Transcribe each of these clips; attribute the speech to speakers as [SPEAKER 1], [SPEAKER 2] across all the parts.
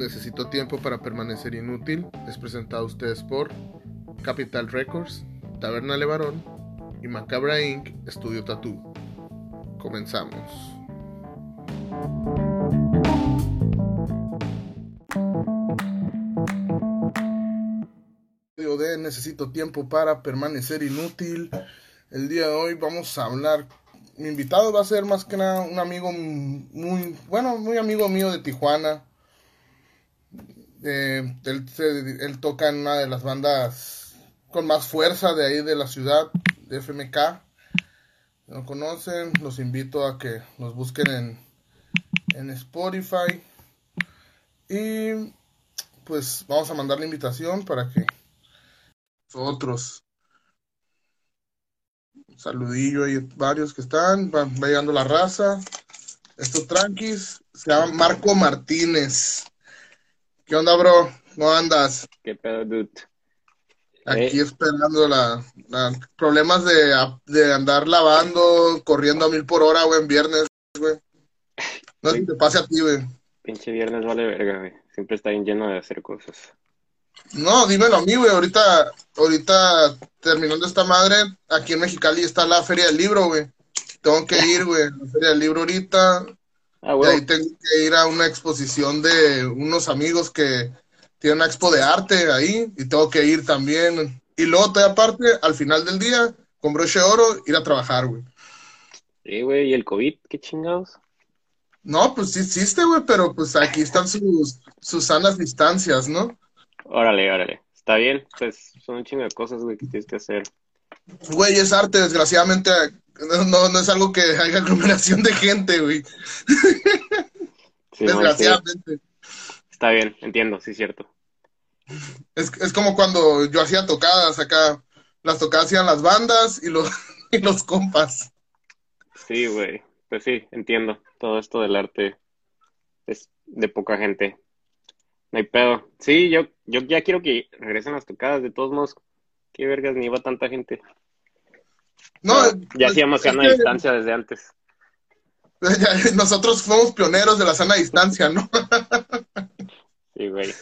[SPEAKER 1] Necesito tiempo para permanecer inútil es presentado a ustedes por Capital Records, Taberna Levarón y Macabra Inc. Estudio Tattoo. Comenzamos. de Necesito tiempo para permanecer inútil. El día de hoy vamos a hablar. Mi invitado va a ser más que nada un amigo muy, bueno, muy amigo mío de Tijuana. Eh, él, toca en una de las bandas con más fuerza de ahí de la ciudad, de FMK. No conocen, los invito a que nos busquen en, en Spotify. Y pues vamos a mandar la invitación para que otros. saludillo, hay varios que están, va, llegando la raza. Estos tranquis, se llama Marco Martínez. ¿Qué onda, bro? ¿Cómo andas?
[SPEAKER 2] ¿Qué pedo, dude?
[SPEAKER 1] Aquí eh. esperando la, problemas de, de, andar lavando, corriendo a mil por hora, güey, en viernes, güey. No si te pase a ti, güey.
[SPEAKER 2] Pinche viernes vale verga, güey. Siempre está bien lleno de hacer cosas.
[SPEAKER 1] No, dímelo a mí, güey. Ahorita, ahorita, terminando esta madre, aquí en Mexicali está la Feria del Libro, güey. Tengo que ir, güey, la Feria del Libro ahorita. Ah, y ahí tengo que ir a una exposición de unos amigos que tienen una expo de arte ahí y tengo que ir también. Y luego, todavía aparte, al final del día, con broche de oro, ir a trabajar, güey.
[SPEAKER 2] Sí, güey, ¿y el COVID? ¿Qué chingados?
[SPEAKER 1] No, pues sí existe, güey, pero pues aquí están sus, sus sanas distancias, ¿no?
[SPEAKER 2] Órale, órale. Está bien, pues son un chingo de cosas, güey, que tienes que hacer.
[SPEAKER 1] Güey, es arte, desgraciadamente. No, no es algo que haya aglomeración de gente, güey. desgraciadamente.
[SPEAKER 2] Está bien, entiendo, sí, cierto.
[SPEAKER 1] Es, es como cuando yo hacía tocadas acá. Las tocadas hacían las bandas y los, y los compas.
[SPEAKER 2] Sí, güey. Pues sí, entiendo. Todo esto del arte es de poca gente. No hay pedo. Sí, yo, yo ya quiero que regresen las tocadas. De todos modos, qué vergas, ni iba tanta gente. No, ya hacíamos sana distancia desde antes.
[SPEAKER 1] Nosotros fuimos pioneros de la sana distancia, ¿no?
[SPEAKER 2] sí, güey.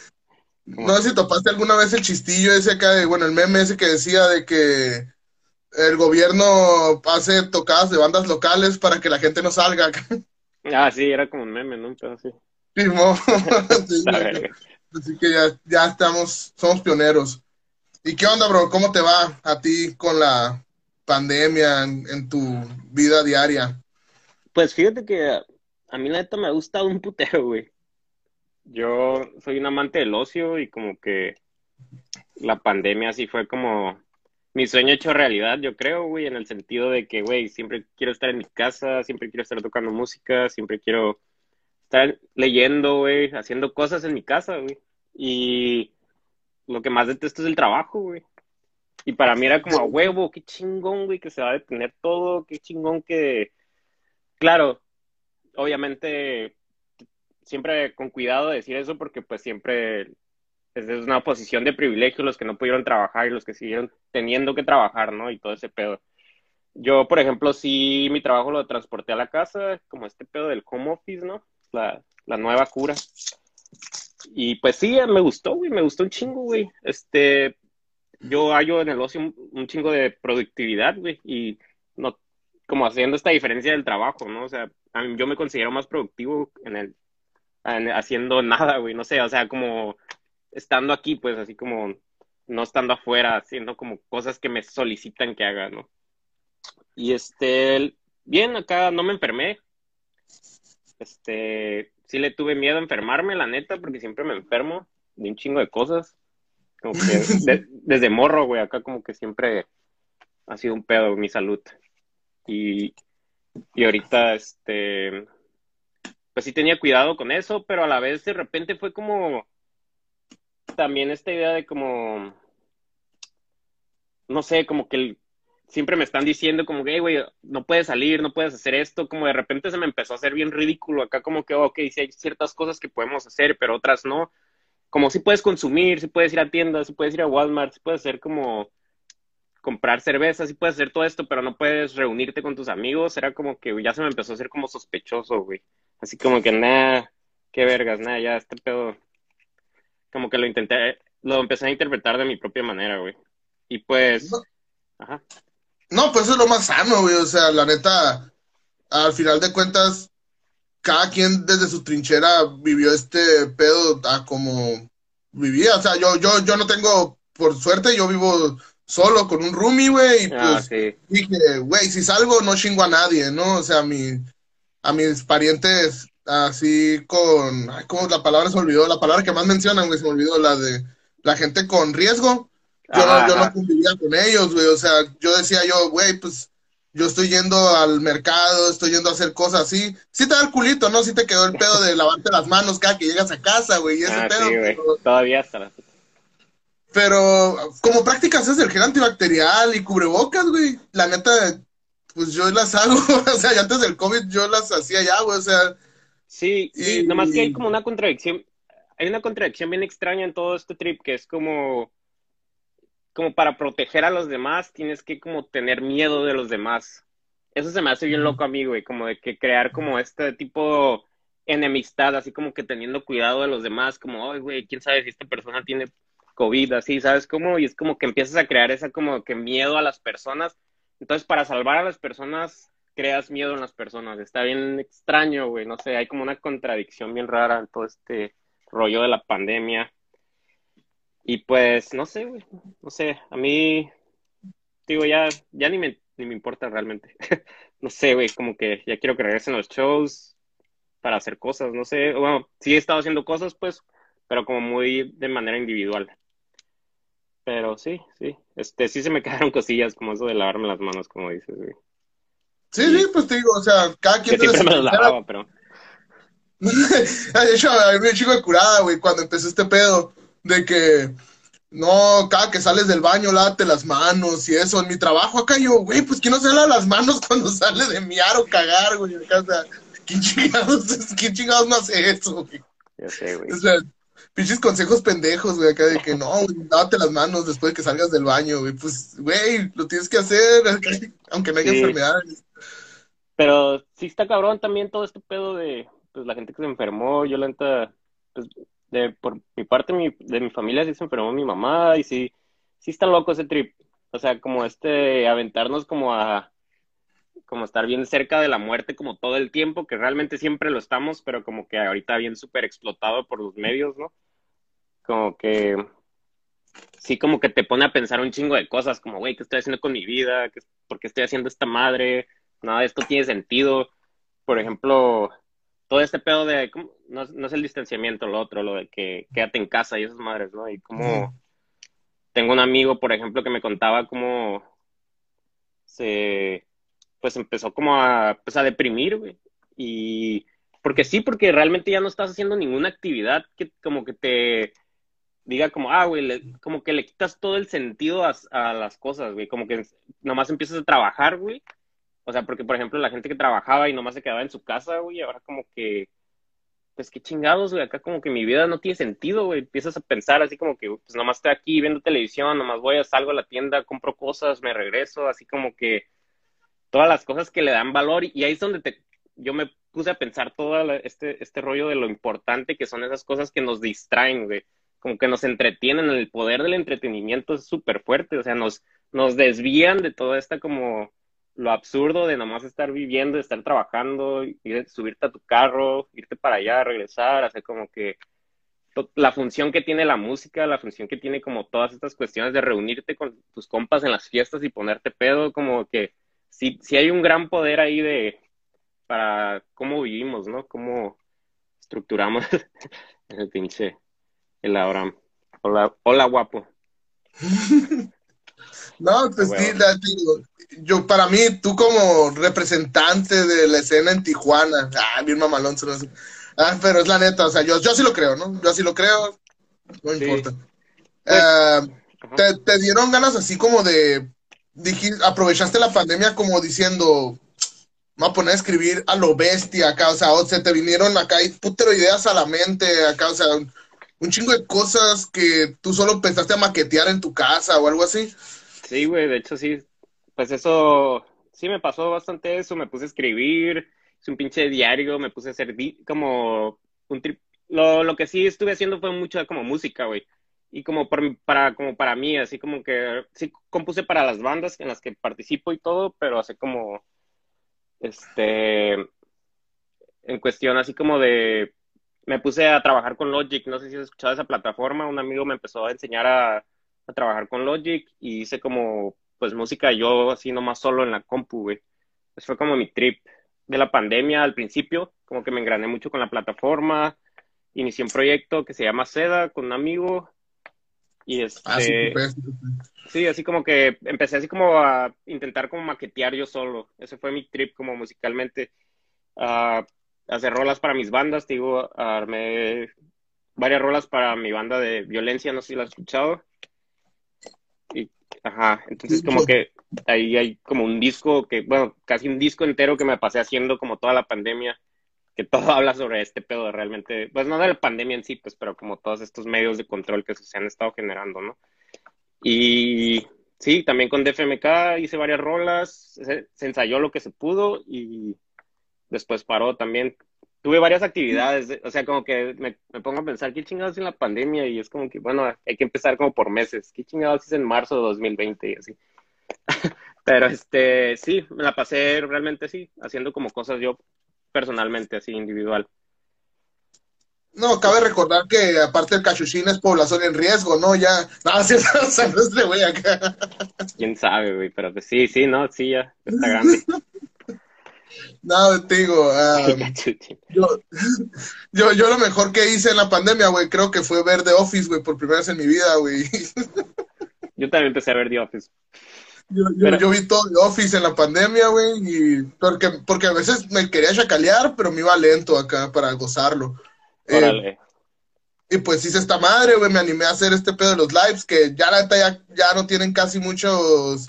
[SPEAKER 1] No sé si topaste alguna vez el chistillo ese acá de, bueno, el meme ese que decía de que el gobierno hace tocadas de bandas locales para que la gente no salga.
[SPEAKER 2] ah, sí, era como un meme, ¿no? sí.
[SPEAKER 1] Así que ya, ya estamos, somos pioneros. ¿Y qué onda, bro? ¿Cómo te va a ti con la pandemia en, tu vida diaria?
[SPEAKER 2] Pues fíjate que a, mí la neta me ha gustado un putero, güey. Yo soy un amante del ocio y como que la pandemia sí fue como mi sueño hecho realidad, yo creo, güey, en el sentido de que, güey, siempre quiero estar en mi casa, siempre quiero estar tocando música, siempre quiero estar leyendo, güey, haciendo cosas en mi casa, güey. Y lo que más detesto es el trabajo, güey. Y para mí era como a huevo, qué chingón, güey, que se va a detener todo, qué chingón que... Claro, obviamente, siempre con cuidado de decir eso porque pues siempre es una posición de privilegio los que no pudieron trabajar y los que siguieron teniendo que trabajar, ¿no? Y todo ese pedo. Yo, por ejemplo, sí mi trabajo lo transporté a la casa, como este pedo del home office, ¿no? la, nueva cura. Y pues sí, me gustó, güey, me gustó un chingo, güey. Este, yo hallo en el ocio un, chingo de productividad, güey, y no, como haciendo esta diferencia del trabajo, ¿no? O sea, yo me considero más productivo en el, haciendo nada, güey, no sé, o sea, como estando aquí, pues, así como no estando afuera, haciendo como cosas que me solicitan que haga, ¿no? Y este, bien, acá no me enfermé, este, sí le tuve miedo a enfermarme, la neta, porque siempre me enfermo de un chingo de cosas. Como que desde morro, güey, acá como que siempre ha sido un pedo mi salud. Y, y ahorita, este, pues sí tenía cuidado con eso, pero a la vez de repente fue como también esta idea de como, no sé, como que el, siempre me están diciendo como que, güey, no puedes salir, no puedes hacer esto, como de repente se me empezó a hacer bien ridículo acá, como que, ok, sí hay ciertas cosas que podemos hacer, pero otras no. Como si puedes consumir, si puedes ir a tiendas, si puedes ir a Walmart, si puedes hacer como comprar cerveza, si puedes hacer todo esto, pero no puedes reunirte con tus amigos, era como que ya se me empezó a hacer como sospechoso, güey. Así como que, nada, qué vergas, nada, ya este pedo como que lo intenté, lo empecé a interpretar de mi propia manera, güey. Y pues,
[SPEAKER 1] no. ajá. No, pues eso es lo más sano, güey, o sea, la neta, al final de cuentas, cada quien desde su trinchera vivió este pedo a como vivía, o sea, yo, yo, yo no tengo, por suerte, yo vivo solo con un roomie, güey, y ah, pues dije, güey, si salgo no chingo a nadie, ¿no? O sea, a, mi, a mis parientes así con, ay, ¿cómo la palabra se olvidó? La palabra que más mencionan, güey, se me olvidó, la de la gente con riesgo. Yo, no, yo no convivía con ellos, güey, o sea, yo decía yo, güey, pues yo estoy yendo al mercado, estoy yendo a hacer cosas así. Sí te da el culito, ¿no? Sí te quedó el pedo de lavarte las manos cada que llegas a casa, güey, y ese
[SPEAKER 2] ah,
[SPEAKER 1] pedo.
[SPEAKER 2] Todavía está la
[SPEAKER 1] pero como prácticas es el gel antibacterial y cubrebocas, güey. La neta, pues yo las hago. o sea, antes del COVID yo las hacía ya, güey. O sea.
[SPEAKER 2] Sí, sí, nomás que hay como una contradicción. Hay una contradicción bien extraña en todo este trip que es como. Como para proteger a los demás tienes que como tener miedo de los demás. Eso se me hace bien loco a mí, güey. Como de que crear como este tipo enemistad, así como que teniendo cuidado de los demás. Como, ay, güey, quién sabe si esta persona tiene COVID, así, ¿sabes cómo? Y es como que empiezas a crear esa como que miedo a las personas. Entonces, para salvar a las personas, creas miedo en las personas. Está bien extraño, güey. No sé, hay como una contradicción bien rara en todo este rollo de la pandemia. Y pues, no sé, güey. No sé, a mí, digo, ya, ya ni me, ni me importa realmente. no sé, güey, como que ya quiero que regresen los shows para hacer cosas, no sé. Bueno, sí he estado haciendo cosas, pues, pero como muy de manera individual. Pero sí, sí. Este, sí se me quedaron cosillas como eso de lavarme las manos, como dices, güey.
[SPEAKER 1] Sí, sí, pues te digo, o sea, cada quien...
[SPEAKER 2] Que siempre me las lavaba, pero...
[SPEAKER 1] de hecho, a mí me chico de curada, güey, cuando empezó este pedo de que... No, cada que sales del baño, lávate las manos y eso. En mi trabajo acá yo, güey, pues ¿quién no se lava las manos cuando sale de miar o cagar, güey? o sea, ¿quién chingados, ¿quién chingados no hace eso, güey?
[SPEAKER 2] Ya sé, güey.
[SPEAKER 1] O sea, pinches consejos pendejos, güey, acá de que no, lávate las manos después de que salgas del baño, güey. Pues, güey, lo tienes que hacer, aunque no haya enfermedades.
[SPEAKER 2] Pero sí está cabrón también todo este pedo de, pues, la gente que se enfermó. Yo, la neta, pues, de, por mi parte mi, de mi familia sí se enfermó mi mamá y sí, sí está loco ese trip. O sea, como este, aventarnos como a, como estar bien cerca de la muerte como todo el tiempo, que realmente siempre lo estamos, pero como que ahorita bien súper explotado por los medios, ¿no? Como que sí, como que te pone a pensar un chingo de cosas, como, güey, ¿qué estoy haciendo con mi vida? ¿Por qué estoy haciendo esta madre? Nada esto tiene sentido. Por ejemplo, todo este pedo de, no, no, es el distanciamiento, lo otro, lo de que quédate en casa y esas madres, ¿no? Y como tengo un amigo, por ejemplo, que me contaba cómo se pues empezó como a, pues a deprimir, güey. Y porque sí, porque realmente ya no estás haciendo ninguna actividad que como que te diga como, ah, güey, como que le quitas todo el sentido a, a, las cosas, güey, como que nomás empiezas a trabajar, güey. O sea, porque, por ejemplo, la gente que trabajaba y nomás se quedaba en su casa, güey, ahora como que, pues qué chingados, güey, acá como que mi vida no tiene sentido, güey. Empiezas a pensar así como que, pues nomás estoy aquí viendo televisión, nomás voy, salgo a la tienda, compro cosas, me regreso, así como que todas las cosas que le dan valor y ahí es donde te, yo me puse a pensar todo este, este rollo de lo importante que son esas cosas que nos distraen, güey. Como que nos entretienen, el poder del entretenimiento es súper fuerte, o sea, nos, nos desvían de toda esta como lo absurdo de nomás estar viviendo, estar trabajando, ir, subirte a tu carro, irte para allá, regresar, hacer como que la función que tiene la música, la función que tiene como todas estas cuestiones de reunirte con tus compas en las fiestas y ponerte pedo, como que sí, sí hay un gran poder ahí de para cómo vivimos, ¿no? Cómo estructuramos el pinche el Abraham. Hola, hola guapo.
[SPEAKER 1] no, pues sí, digo, yo para mí, tú como representante de la escena en Tijuana, ah, bien mamalón, ah, pero es la neta, o sea, yo, yo sí lo creo, ¿no? Yo sí lo creo, no importa. Pues, eh, te, te, dieron ganas así como de dijiste, aprovechaste la pandemia como diciendo, me voy a poner a escribir a lo bestia acá, o sea, o se te vinieron acá y putero ideas a la mente acá, o sea, un, chingo de cosas que tú solo pensaste a maquetear en tu casa o algo así.
[SPEAKER 2] Sí, güey, de hecho sí, pues eso, sí me pasó bastante eso, me puse a escribir, hice un pinche diario, me puse a hacer como un lo, lo que sí estuve haciendo fue mucho como música, güey. Y como para, como para mí, así como que sí compuse para las bandas en las que participo y todo, pero así como, este, en cuestión así como de, me puse a trabajar con Logic, no sé si has escuchado esa plataforma, un amigo me empezó a enseñar a, a trabajar con Logic y hice como, pues música yo así nomás solo en la compu, güey. Eso fue como mi trip de la pandemia al principio, como que me engrané mucho con la plataforma, inicié un proyecto que se llama Seda con un amigo y este, ah, sí, así como que empecé así como a intentar como maquetear yo solo, ese fue mi trip como musicalmente, a hacer rolas para mis bandas, te digo, armé varias rolas para mi banda de violencia, no sé si la has escuchado. Y, ajá, entonces como que ahí hay como un disco que, bueno, casi un disco entero que me pasé haciendo como toda la pandemia, que todo habla sobre este pedo realmente, pues no de la pandemia en sí, pues, pero como todos estos medios de control que se han estado generando, ¿no? Y sí, también con DFMK hice varias rolas, se, ensayó lo que se pudo y después paró también. Tuve varias actividades, o sea, como que me, pongo a pensar, ¿qué chingados en la pandemia? Y es como que, bueno, hay que empezar como por meses. ¿Qué chingados hice en marzo de 2020? Y así. Pero este, sí, me la pasé realmente sí, haciendo como cosas yo personalmente, así individual.
[SPEAKER 1] No, cabe recordar que aparte el cachuchín es población en riesgo, ¿no? Ya, no, si este güey acá.
[SPEAKER 2] Quién sabe, güey, pero pues sí, sí, no, sí, ya está grande.
[SPEAKER 1] No, te digo, yo, yo, yo lo mejor que hice en la pandemia, güey, creo que fue ver The Office, güey, por primera vez en mi vida, güey.
[SPEAKER 2] Yo también empecé a ver The Office.
[SPEAKER 1] Yo, yo, vi todo The Office en la pandemia, güey, y porque, porque a veces me quería chacalear, pero me iba lento acá para gozarlo. Eh, y pues hice esta madre, güey, me animé a hacer este pedo de los lives, que ya la neta ya, ya no tienen casi muchos,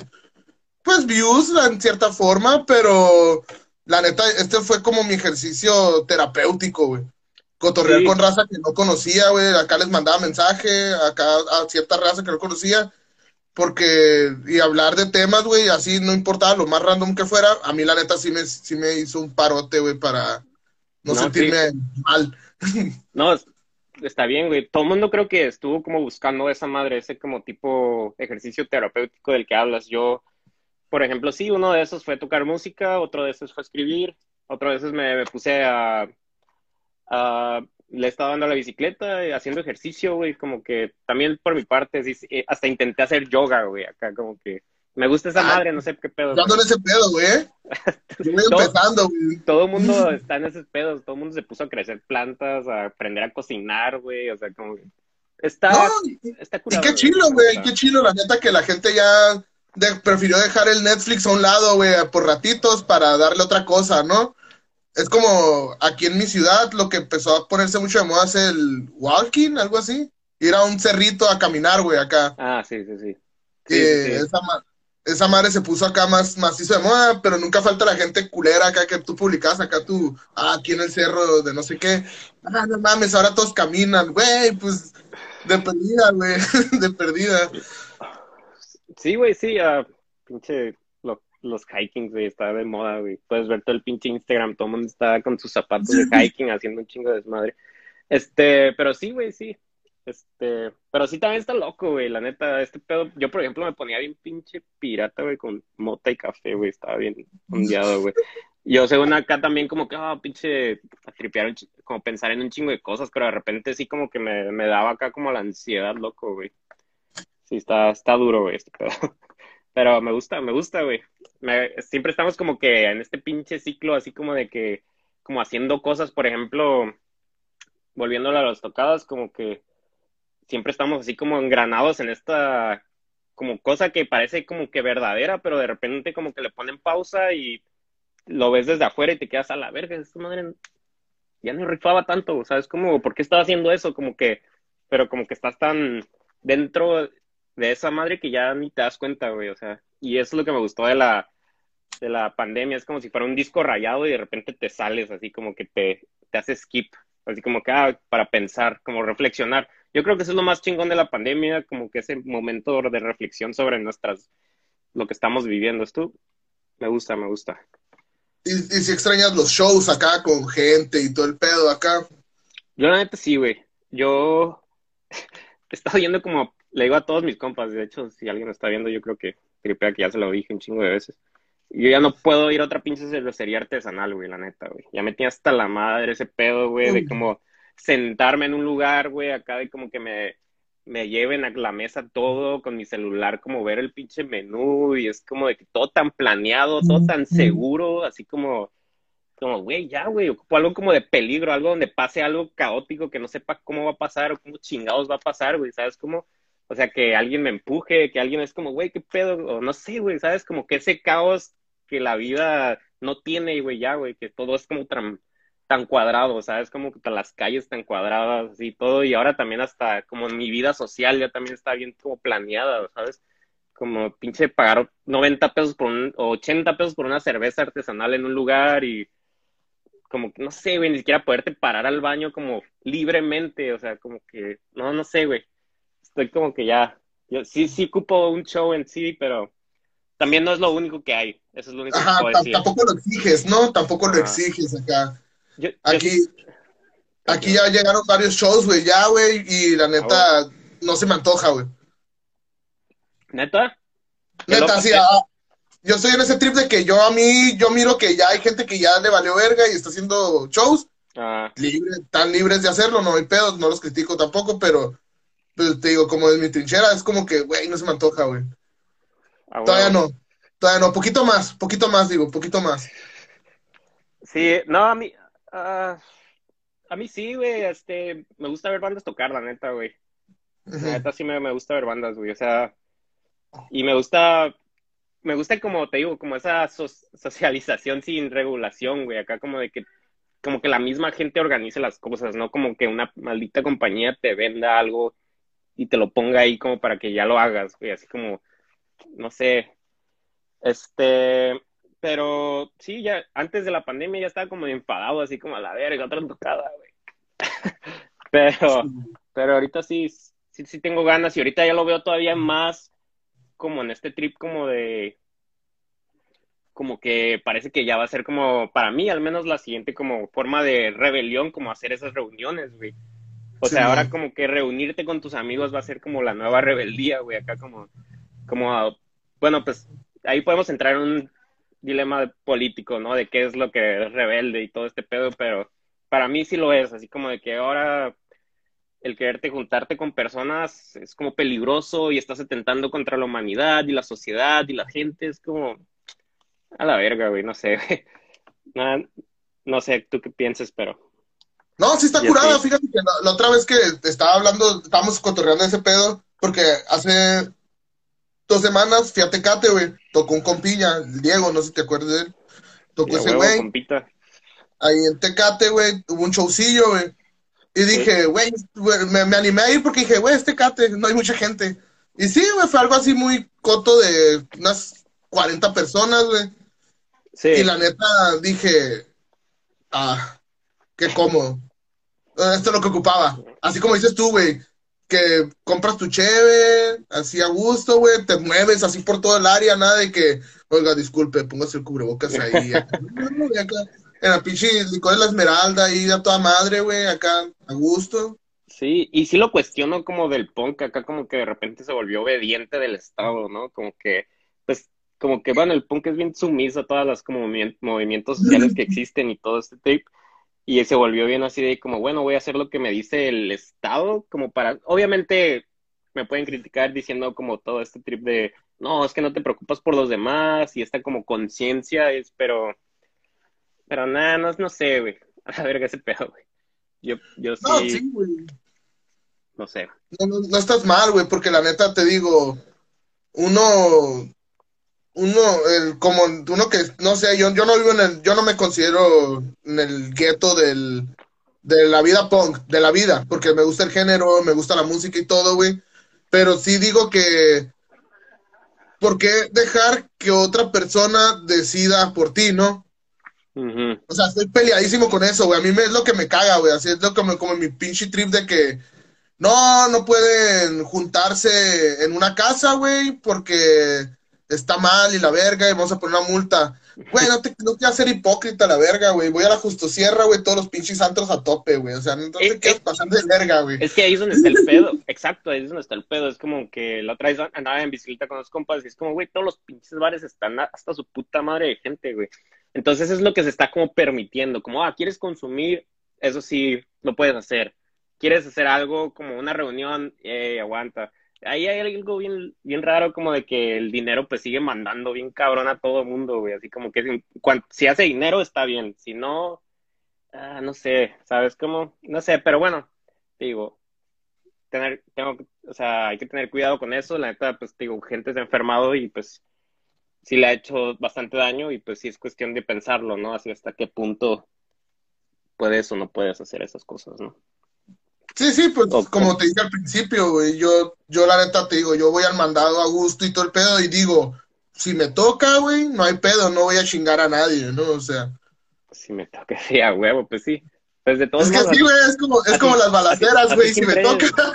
[SPEAKER 1] pues, views en cierta forma, pero la neta, este fue como mi ejercicio terapéutico, güey. Cotorrear con raza que no conocía, güey, acá les mandaba mensaje, acá a cierta raza que no conocía, porque, y hablar de temas, güey, así no importaba lo más random que fuera, a mí la neta sí me, sí me hizo un parote, güey, para no, sentirme mal.
[SPEAKER 2] No, está bien, güey. Todo el mundo creo que estuvo como buscando esa madre, ese como tipo ejercicio terapéutico del que hablas. Yo, por ejemplo, sí, uno de esos fue tocar música, otro de esos fue escribir, otro de esos me, puse a, a le estaba dando la bicicleta, eh, haciendo ejercicio, güey, como que también por mi parte, eh, hasta intenté hacer yoga, güey, acá como que me gusta esa ah, madre, no sé qué pedo.
[SPEAKER 1] Yo ese pedo, güey. Yo voy empezando, güey.
[SPEAKER 2] Todo el mundo está en esos pedos, todo el mundo se puso a crecer plantas, a aprender a cocinar, güey, o sea, como que está, está
[SPEAKER 1] curado, Y qué chilo, güey, qué chilo, la neta que la gente ya prefirió dejar el Netflix a un lado, güey, por ratitos para darle otra cosa, ¿no? es como aquí en mi ciudad lo que empezó a ponerse mucho de moda es el walking, algo así. Ir a un cerrito a caminar, güey, acá.
[SPEAKER 2] Ah, sí, sí, sí.
[SPEAKER 1] Esa, madre se puso acá más macizo de moda, pero nunca falta la gente culera acá que tú publicas acá tú, ah, aquí en el cerro de no sé qué. Ah, no mames, ahora todos caminan, güey, pues de perdida, güey, de perdida.
[SPEAKER 2] Sí, güey, sí, uh, pinche los hiking, güey, está de moda, güey. Puedes ver todo el pinche Instagram, todo el mundo está con sus zapatos de hiking haciendo un chingo de desmadre. Este, pero sí, güey, sí. Este, pero sí también está loco, güey, la neta, este pedo, yo por ejemplo me ponía bien pinche pirata, güey, con mota y café, güey, estaba bien hundiado, güey. Yo según acá también como que, ah, pinche, a tripear, como pensar en un chingo de cosas, pero de repente sí como que me, me daba acá como la ansiedad, loco, güey. Sí, está, está duro, güey, este pedo. Pero me gusta, me gusta, güey. siempre estamos como que en este pinche ciclo así como de que, como haciendo cosas, por ejemplo, volviéndolo a los tocados, como que siempre estamos así como engranados en esta como cosa que parece como que verdadera, pero de repente como que le ponen pausa y lo ves desde afuera y te quedas a la verga, esta madre ya no rifaba tanto, ¿sabes? Como, ¿por qué estaba haciendo eso? Como que, pero como que estás tan dentro de esa madre que ya ni te das cuenta, güey, o sea, y eso es lo que me gustó de la, de la pandemia, es como si fuera un disco rayado y de repente te sales así como que te, te hace skip, así como que ah, para pensar, como reflexionar. Yo creo que eso es lo más chingón de la pandemia, como que ese momento de reflexión sobre nuestras, lo que estamos viviendo. Esto me gusta, me gusta.
[SPEAKER 1] Y, y si extrañas los shows acá con gente y todo el pedo acá.
[SPEAKER 2] Yo la neta sí, güey. Yo he estado yendo como, le digo a todos mis compas, de hecho, si alguien está viendo, yo creo que tripea que ya se lo dije un chingo de veces. Yo ya no puedo ir a otra pinche cervecería artesanal, güey, la neta, güey. Ya me tiene hasta la madre ese pedo, güey, de como sentarme en un lugar, güey, acá de como que me, me lleven a la mesa todo con mi celular, como ver el pinche menú y es como de que todo tan planeado, todo tan seguro, así como, como, güey, ya, güey, ocupo algo como de peligro, algo donde pase algo caótico que no sepa cómo va a pasar o cómo chingados va a pasar, güey, ¿sabes? Como, o sea, que alguien me empuje, que alguien es como, güey, qué pedo, o no sé, güey, ¿sabes? Como que ese caos que la vida no tiene, güey, ya, güey, que todo es como tan, tan cuadrado, ¿sabes? Como que las calles tan cuadradas y todo, y ahora también hasta como mi vida social ya también está bien como planeada, ¿sabes? Como pinche pagar 90 pesos por un, o 80 pesos por una cerveza artesanal en un lugar y como que no sé, güey, ni siquiera poderte parar al baño como libremente, o sea, como que, no, no sé, güey. Estoy como que ya, yo sí, sí ocupo un show en sí, pero también no es lo único que hay. Eso es lo único que puedo decir.
[SPEAKER 1] Tampoco lo exiges, ¿no? Tampoco lo exiges acá. aquí, aquí ya llegaron varios shows, güey, ya, güey, y la neta, ah, no se me antoja, güey.
[SPEAKER 2] ¿Neta?
[SPEAKER 1] Neta, sí, ah, yo estoy en ese trip de que yo a mí, yo miro que ya hay gente que ya le valió verga y está haciendo shows. Ah. tan libres de hacerlo, no hay pedos, no los critico tampoco, pero pues, te digo, como es mi trinchera, es como que, güey, no se me antoja, güey. Ah, todavía no, todavía no, poquito más, poquito más, digo, poquito más.
[SPEAKER 2] Sí, no, a mí, uh, a mí sí, güey, este, me gusta ver bandas tocar, la neta, güey. La neta sí me, me gusta ver bandas, güey, o sea, y me gusta, me gusta como, te digo, como esa socialización sin regulación, güey, acá como de que, como que la misma gente organice las cosas, no como que una maldita compañía te venda algo y te lo ponga ahí como para que ya lo hagas, güey, así como no sé, este, pero sí, ya antes de la pandemia ya estaba como enfadado, así como a la verga, otra tocada, güey. pero, pero ahorita sí, sí, sí tengo ganas y ahorita ya lo veo todavía más como en este trip como de, como que parece que ya va a ser como, para mí al menos la siguiente como forma de rebelión, como hacer esas reuniones, güey. O sea, ahora como que reunirte con tus amigos va a ser como la nueva rebeldía, güey, acá como como, bueno, pues ahí podemos entrar en un dilema político, ¿no? De qué es lo que es rebelde y todo este pedo, pero para mí sí lo es, así como de que ahora el quererte juntarte con personas es como peligroso y estás atentando contra la humanidad y la sociedad y la gente, es como a la verga, güey, no sé, no, no sé tú qué piensas, pero...
[SPEAKER 1] No, sí está curada, fíjate que la, otra vez que estaba hablando, estábamos cotorreando ese pedo, porque hace dos semanas fui a Tecate, güey. Tocó un compilla, Diego, no sé si te acuerdas de él. Tocó ese güey. Ahí en Tecate, güey, hubo un showcillo, güey. Y dije, güey, me, me, animé a ir porque dije, güey, es Tecate, no hay mucha gente. Y sí, güey, fue algo así muy coto de unas 40 personas, güey. Sí. Y la neta dije, ah, qué cómodo. Esto es lo que ocupaba. Así como dices tú, güey que compras tu cheve, así a gusto, güey, te mueves así por todo el área, nada de que, oiga, disculpe, póngase el cubrebocas ahí. en la pinche licor de la esmeralda, ahí a toda madre, güey, acá, a gusto.
[SPEAKER 2] Sí, y sí lo cuestiono como del punk, acá como que de repente se volvió obediente del Estado, ¿no? Como que, pues, como que, bueno, el punk es bien sumiso a todas las como movimientos sociales que existen y todo este tape y se volvió bien así de como, bueno, voy a hacer lo que me dice el Estado, como para, obviamente me pueden criticar diciendo como todo este trip de, no, es que no te preocupas por los demás y esta como conciencia es, pero, pero nada, no, no sé, güey, a ver qué ese pedo, güey. Yo, yo sí. No, sí, güey. No sé.
[SPEAKER 1] No, no, no estás mal, güey, porque la neta te digo, uno uno, el, como uno que, no sé, yo, yo no vivo en el, yo no me considero en el gueto del, de la vida punk, de la vida, porque me gusta el género, me gusta la música y todo, güey. Pero sí digo que, ¿por qué dejar que otra persona decida por ti, no? O sea, estoy peleadísimo con eso, güey. A mí me, es lo que me caga, güey. Así es lo que me, como mi pinche trip de que no, no pueden juntarse en una casa, güey, porque está mal y la verga y vamos a poner una multa. Güey, no, te, no quiero ser hipócrita la verga, güey. Voy a la Justosierra, güey, todos los pinches antros a tope, güey. O sea, no te quieres pasar de verga, güey.
[SPEAKER 2] Es que ahí es donde está el pedo. Exacto, ahí es donde está el pedo. Es como que la otra vez andaba en bicicleta con los compas y es como, güey, todos los pinches bares están hasta su puta madre de gente, güey. Entonces es lo que se está como permitiendo. Como, ah, ¿quieres consumir? Eso sí, lo puedes hacer. ¿Quieres hacer algo como una reunión? Eh, aguanta ahí hay algo bien, bien raro como de que el dinero pues sigue mandando bien cabrón a todo el mundo, güey. Así como que si, hace dinero está bien, si no, ah, no sé, ¿sabes cómo? No sé, pero bueno, digo, tener, tengo, o sea, hay que tener cuidado con eso. La neta, pues digo, gente se ha enfermado y pues sí le ha hecho bastante daño y pues sí es cuestión de pensarlo, ¿no? Así hasta qué punto puedes o no puedes hacer esas cosas, ¿no?
[SPEAKER 1] Sí, sí, pues como te dije al principio, güey, yo, yo la neta te digo, yo voy al mandado a gusto y todo el pedo y digo, si me toca, güey, no hay pedo, no voy a chingar a nadie, ¿no? O sea.
[SPEAKER 2] Si me toca, sí, a huevo, pues sí. Pues de todos
[SPEAKER 1] es que sí, güey, es como, es como las balaceras, güey, si me toca.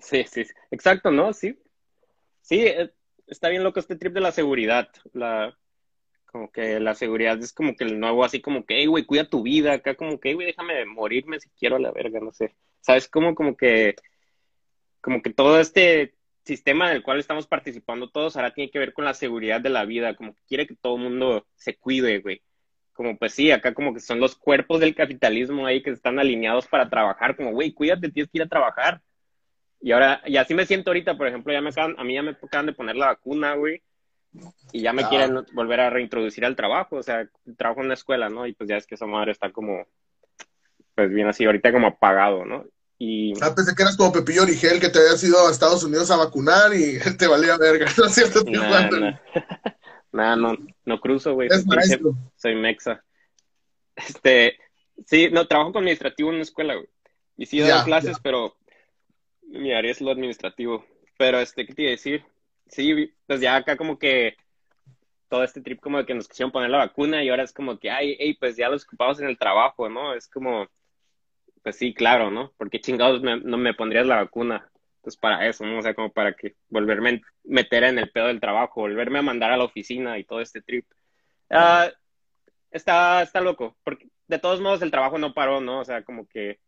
[SPEAKER 2] sí, sí, exacto, ¿no? Sí. Sí, eh, está bien loco este trip de la seguridad, la como que la seguridad es como que el nuevo, así como que, hey, güey, cuida tu vida. Acá como que, hey, güey, déjame morirme si quiero a la verga, no sé. ¿Sabes? Como, como que, como que todo este sistema en el cual estamos participando todos ahora tiene que ver con la seguridad de la vida, como que quiere que todo el mundo se cuide, güey. Como pues sí, acá como que son los cuerpos del capitalismo ahí que están alineados para trabajar, como, güey, cuídate, tienes que ir a trabajar. Y ahora, y así me siento ahorita, por ejemplo, ya me acaban, a mí ya me acaban de poner la vacuna, güey y ya me quieren volver a reintroducir al trabajo, o sea, trabajo en una escuela, ¿no? Y pues ya es que esa madre está como, pues bien así, ahorita como apagado, ¿no? Y...
[SPEAKER 1] Ah, pensé que eras como Pepillo Origel, que te habías ido a Estados Unidos a vacunar y te valía verga, ¿no es cierto?
[SPEAKER 2] Nah, no, no cruzo, güey. Soy mexa. Este, sí, no, trabajo con administrativo en una escuela, güey. Y sí doy clases, pero mi área es lo administrativo. Pero, este, ¿qué te iba a decir? Sí, pues ya acá como que todo este trip como que nos quisieron poner la vacuna y ahora es como que, ay, hey, pues ya los ocupamos en el trabajo, ¿no? Es como, pues sí, claro, ¿no? Porque chingados no me pondrías la vacuna? Pues para eso, ¿no? O sea, como para que volverme a meter en el pedo del trabajo, volverme a mandar a la oficina y todo este trip. Ah, está, está loco, porque de todos modos el trabajo no paró, ¿no? O sea, como que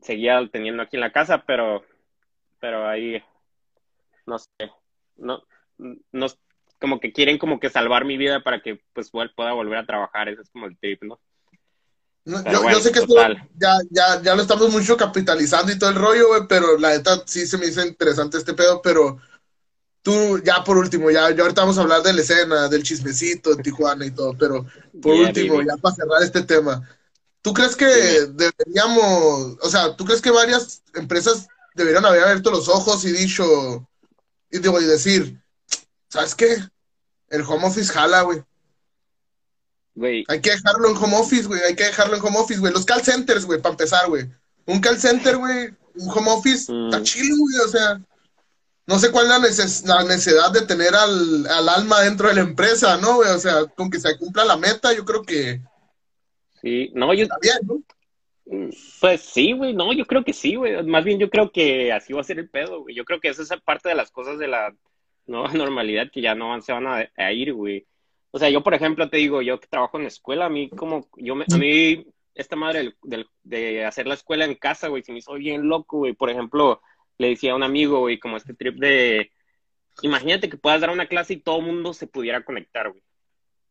[SPEAKER 2] seguía teniendo aquí en la casa, pero, pero ahí no sé, no, no, como que quieren como que salvar mi vida para que pues pueda volver a trabajar, ese es como el tip, ¿no?
[SPEAKER 1] yo, sé que esto ya, ya, ya lo estamos mucho capitalizando y todo el rollo, güey, pero la neta sí se me hizo interesante este pedo, pero tú, ya por último, ya, ya ahorita vamos a hablar de la escena, del chismecito de Tijuana y todo, pero por último, ya para cerrar este tema, ¿tú crees que deberíamos, o sea, tú crees que varias empresas deberían haber abierto los ojos y dicho, y te voy a decir, ¿sabes qué? El home office jala, güey. Hay que dejarlo en home office, güey. Hay que dejarlo en home office, güey. Los call centers, güey, para empezar, güey. Un call center, güey, un home office, está mm. chido, güey. O sea, no sé cuál es la, necesidad de tener al, alma dentro de la empresa, ¿no, güey? O sea, con que se cumpla la meta, yo creo que.
[SPEAKER 2] Sí, no, yo. Está bien, ¿no? Pues sí, güey, no, yo creo que sí, güey. Más bien yo creo que así va a ser el pedo, güey. Yo creo que esa es parte de las cosas de la nueva normalidad que ya no se van a, ir, güey. O sea, yo, por ejemplo, te digo, yo que trabajo en escuela, a mí como, yo me, a mí, esta madre de hacer la escuela en casa, güey, se me hizo bien loco, güey. Por ejemplo, le decía a un amigo, güey, como este trip de, imagínate que puedas dar una clase y todo el mundo se pudiera conectar, güey.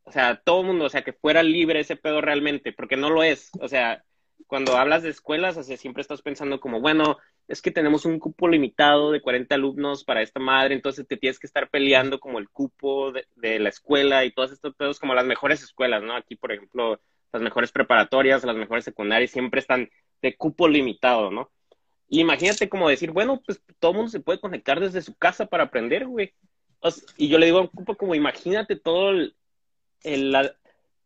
[SPEAKER 2] O sea, todo el mundo, o sea, que fuera libre ese pedo realmente, porque no lo es. O sea, cuando hablas de escuelas, así siempre estás pensando como, bueno, es que tenemos un cupo limitado de 40 alumnos para esta madre, entonces te tienes que estar peleando como el cupo de, la escuela y todos estos pedos como las mejores escuelas, ¿no? Aquí, por ejemplo, las mejores preparatorias, las mejores secundarias siempre están de cupo limitado, ¿no? Y imagínate como decir, bueno, pues todo el mundo se puede conectar desde su casa para aprender, güey. y yo le digo a cupo como, imagínate todo el, el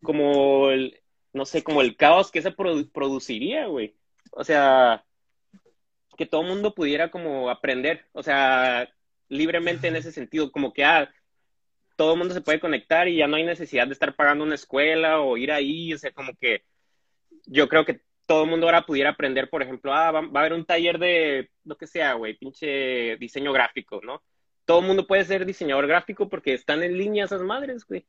[SPEAKER 2] como el, no sé, como el caos que se produciría, güey. O sea, que todo el mundo pudiera como aprender, o sea, libremente en ese sentido, como que, ah, todo el mundo se puede conectar y ya no hay necesidad de estar pagando una escuela o ir ahí, o sea, como que yo creo que todo el mundo ahora pudiera aprender, por ejemplo, ah, va, va a haber un taller de lo que sea, güey, pinche diseño gráfico, ¿no? todo el mundo puede ser diseñador gráfico porque están en línea esas madres, güey.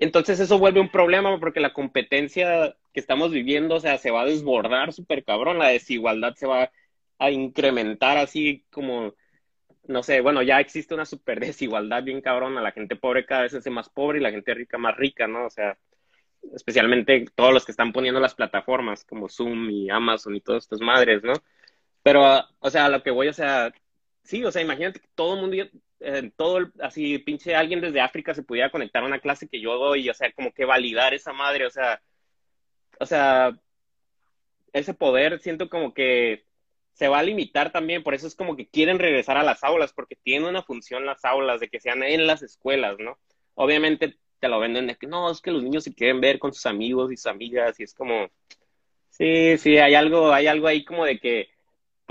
[SPEAKER 2] Entonces eso vuelve un problema porque la competencia que estamos viviendo, o sea, se va a desbordar súper cabrón, la desigualdad se va a incrementar así como, no sé, bueno, ya existe una súper desigualdad bien cabrona, la gente pobre cada vez es más pobre y la gente rica más rica, ¿no? O sea, especialmente todos los que están poniendo las plataformas como Zoom y Amazon y todas estas madres, ¿no? Pero, o sea, lo que voy, o sea, sí, o sea, imagínate que todo el mundo, eh, todo, así, pinche alguien desde África se pudiera conectar a una clase que yo doy, o sea, como que validar esa madre, o sea, o sea, ese poder siento como que se va a limitar también, por eso es como que quieren regresar a las aulas, porque tienen una función las aulas, de que sean en las escuelas, ¿no? Obviamente te lo venden de que no, es que los niños se quieren ver con sus amigos y sus amigas, y es como, sí, sí, hay algo, hay algo ahí como de que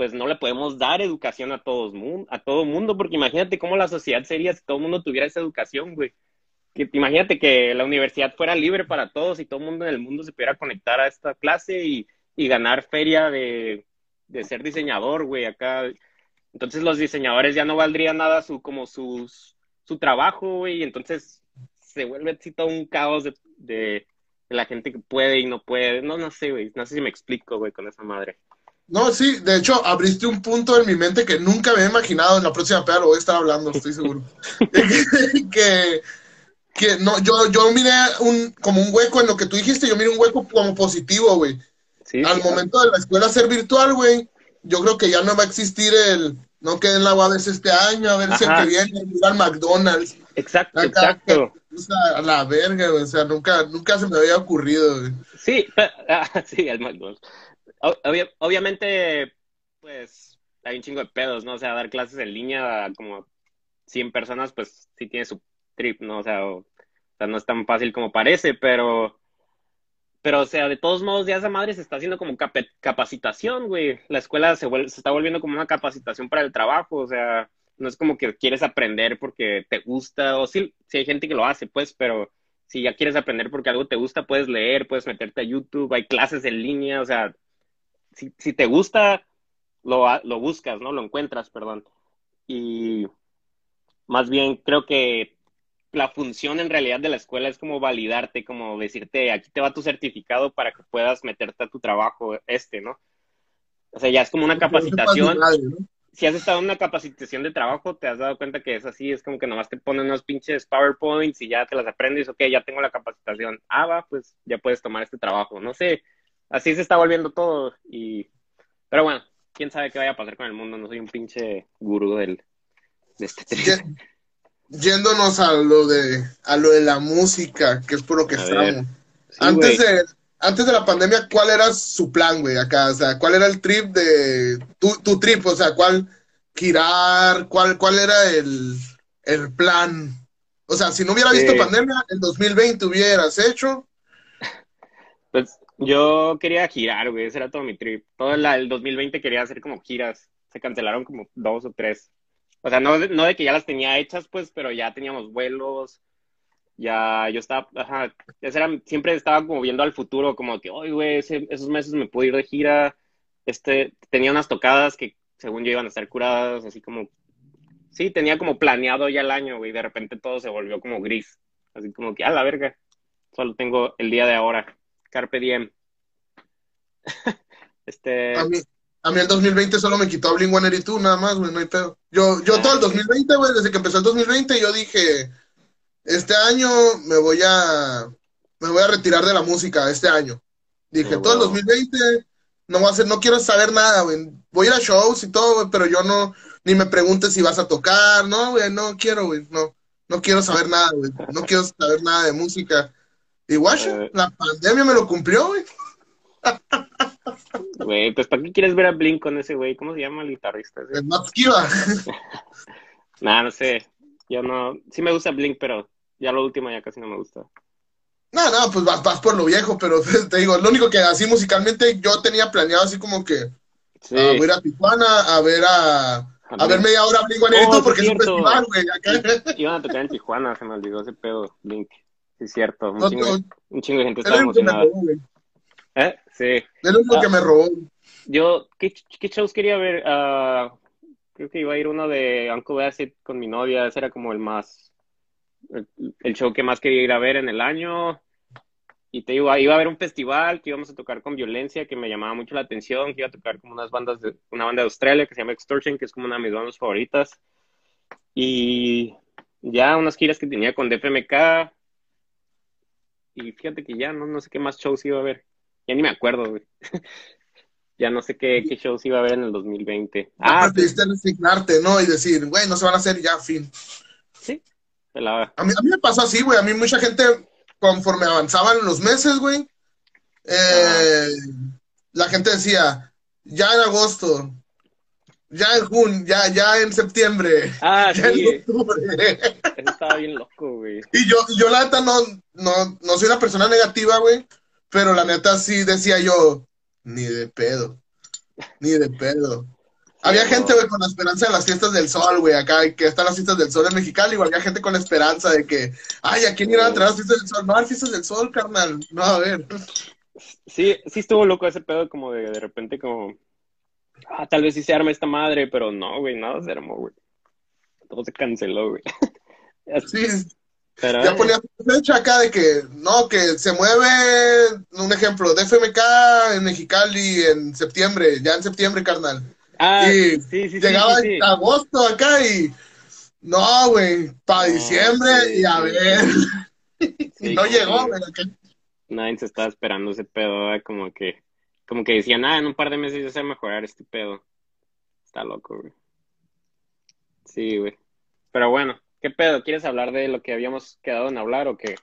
[SPEAKER 2] pues no le podemos dar educación a todos a todo mundo, porque imagínate cómo la sociedad sería si todo el mundo tuviera esa educación, güey. Que, imagínate que la universidad fuera libre para todos y todo el mundo en el mundo se pudiera conectar a esta clase y, ganar feria de, ser diseñador, güey, acá. Entonces los diseñadores ya no valdrían nada su, como sus, su trabajo, güey, y entonces se vuelve así todo un caos de, de la gente que puede y no puede. No, no sé, güey, no sé si me explico, güey, con esa madre.
[SPEAKER 1] No, sí, de hecho, abriste un punto en mi mente que nunca me he imaginado. En la próxima peda lo voy a estar hablando, estoy seguro. que, que no, yo, yo miré un, como un hueco en lo que tú dijiste, yo miré un hueco como positivo, güey. Al momento de la escuela ser virtual, güey, yo creo que ya no va a existir el no queden la UABS este año, a ver si el que viene ir al McDonald's.
[SPEAKER 2] Exacto, exacto.
[SPEAKER 1] o sea, a la verga, güey. O sea, nunca, nunca se me había ocurrido, güey.
[SPEAKER 2] Sí, ah, sí, al McDonald's obviamente, pues hay un chingo de pedos, ¿no? O sea, dar clases en línea a como 100 personas, pues sí tiene su trip, ¿no? O sea, o, sea, no es tan fácil como parece, pero, pero, o sea, de todos modos, ya esa madre se está haciendo como capacitación, güey. La escuela se, se está volviendo como una capacitación para el trabajo, o sea, no es como que quieres aprender porque te gusta, o sí, sí hay gente que lo hace, pues, pero si ya quieres aprender porque algo te gusta, puedes leer, puedes meterte a YouTube, hay clases en línea, o sea, si, si te gusta, lo, lo buscas, ¿no? Lo encuentras, perdón. Y más bien creo que la función en realidad de la escuela es como validarte, como decirte, aquí te va tu certificado para que puedas meterte a tu trabajo este, ¿no? O sea, ya es como una capacitación. Si has estado en una capacitación de trabajo, te has dado cuenta que es así, es como que nomás te ponen unos pinches PowerPoints y ya te las aprendes, ok, ya tengo la capacitación. Ah, va, pues ya puedes tomar este trabajo. No sé, así se está volviendo todo. Y, pero bueno, quién sabe qué vaya a pasar con el mundo. No soy un pinche gurú del, de este
[SPEAKER 1] Yéndonos a lo de a lo de la música, que es por lo que estamos. antes de antes de la pandemia, ¿cuál era su plan, güey, acá? O sea, ¿cuál era el trip de tu, tu trip? O sea, ¿cuál girar? ¿Cuál, cuál era el, el plan? O sea, si no hubiera visto pandemia, el 2020 hubieras hecho.
[SPEAKER 2] Pues yo quería girar, güey, ese era todo mi trip. Todo el 2020 quería hacer como giras. Se cancelaron como dos o tres. O sea, no, no de que ya las tenía hechas, pues, pero ya teníamos vuelos. Ya yo estaba, ajá, era, siempre estaba como viendo al futuro, como que, oye, güey, esos meses me puedo ir de gira. Este, tenía unas tocadas que según yo iban a estar curadas, así como, sí, tenía como planeado ya el año, güey, de repente todo se volvió como gris. Así como que, a la verga, solo tengo el día de ahora. Carpe diem. este...
[SPEAKER 1] A mí, a mí el 2020 solo me quitó a Blink tú nada más, güey, no hay pedo. Yo, yo todo el 2020, güey, desde que empezó el 2020, yo dije, este año me voy a, me voy a retirar de la música, este año. Dije, todo el 2020 no voy a hacer, no quiero saber nada, güey. Voy a ir a shows y todo, güey, pero yo no, ni me preguntes si vas a tocar, no, güey, no quiero, güey, no, no quiero saber nada, güey, no quiero saber nada de música. Y eh. la pandemia me lo cumplió, güey.
[SPEAKER 2] Güey, pues ¿para qué quieres ver a Blink con ese güey? ¿Cómo se llama el guitarrista?
[SPEAKER 1] Es Matt Kiva.
[SPEAKER 2] nah, no sé. Yo no. Sí me gusta Blink, pero ya lo último ya casi no me gusta.
[SPEAKER 1] No, no, pues vas, por lo viejo, pero te digo, lo único que así musicalmente yo tenía planeado así como que sí. a ir a Tijuana a ver a, a, ver media hora Blink oh, porque es un festival, güey.
[SPEAKER 2] Iban a tocar en Tijuana, se me olvidó ese pedo, Blink. Sí, es cierto. Un, chingo, un chingo de gente estaba emocionada. ¿Eh? Sí.
[SPEAKER 1] El único que me robó.
[SPEAKER 2] Yo, ¿qué, ¿qué, shows quería ver? Uh, creo que iba a ir uno de Uncle Bassett con mi novia, ese era como el más, el, show que más quería ir a ver en el año. Y te digo, iba a haber un festival que íbamos a tocar con violencia, que me llamaba mucho la atención, que iba a tocar como unas bandas de, una banda de Australia que se llama Extortion, que es como una de mis bandas favoritas. Y ya unas giras que tenía con DFMK. Y fíjate que ya no, no sé qué más shows iba a haber. Ya ni me acuerdo, güey. ya no sé qué, qué, shows iba a haber en el 2020.
[SPEAKER 1] Ah, pues, resignarte, ¿no? Y decir, güey, no se van a hacer ya, fin.
[SPEAKER 2] Sí.
[SPEAKER 1] A mí, a mí me pasó así, güey. A mí mucha gente conforme avanzaban los meses, güey, eh, la gente decía, ya en agosto, ya en junio, ya, ya en septiembre.
[SPEAKER 2] Ah, ya sí. En octubre. estaba bien loco, güey.
[SPEAKER 1] Y yo, yo la neta no, no, no soy una persona negativa, güey, pero la neta sí decía yo, ni de pedo, ni de pedo. Había gente, güey, con la esperanza de las fiestas del sol, güey, acá, que están las fiestas del sol en Mexicali, igual había gente con la esperanza de que, ay, ¿a quién irán a traer las fiestas del sol? No, hay fiestas del sol, carnal, no, a ver.
[SPEAKER 2] Sí, sí estuvo loco ese pedo, como de, de repente, como, ah, tal vez sí se arma esta madre, pero no, güey, nada se armó, güey. Todo se canceló, güey.
[SPEAKER 1] sí, pero, ya ponía fecha acá de que, no, que se mueve, un ejemplo, DFMK en Mexicali en septiembre, ya en septiembre, carnal
[SPEAKER 2] Ah, y sí, sí,
[SPEAKER 1] llegaba en agosto acá y no, güey, para diciembre y a ver. y no llegó, güey.
[SPEAKER 2] Nadie se estaba esperando ese pedo, como que, como que decían, ah, en un par de meses ya se va a mejorar este pedo. Está loco, güey. Sí, güey. Pero bueno, ¿qué pedo? ¿Quieres hablar de lo que habíamos quedado en hablar o qué?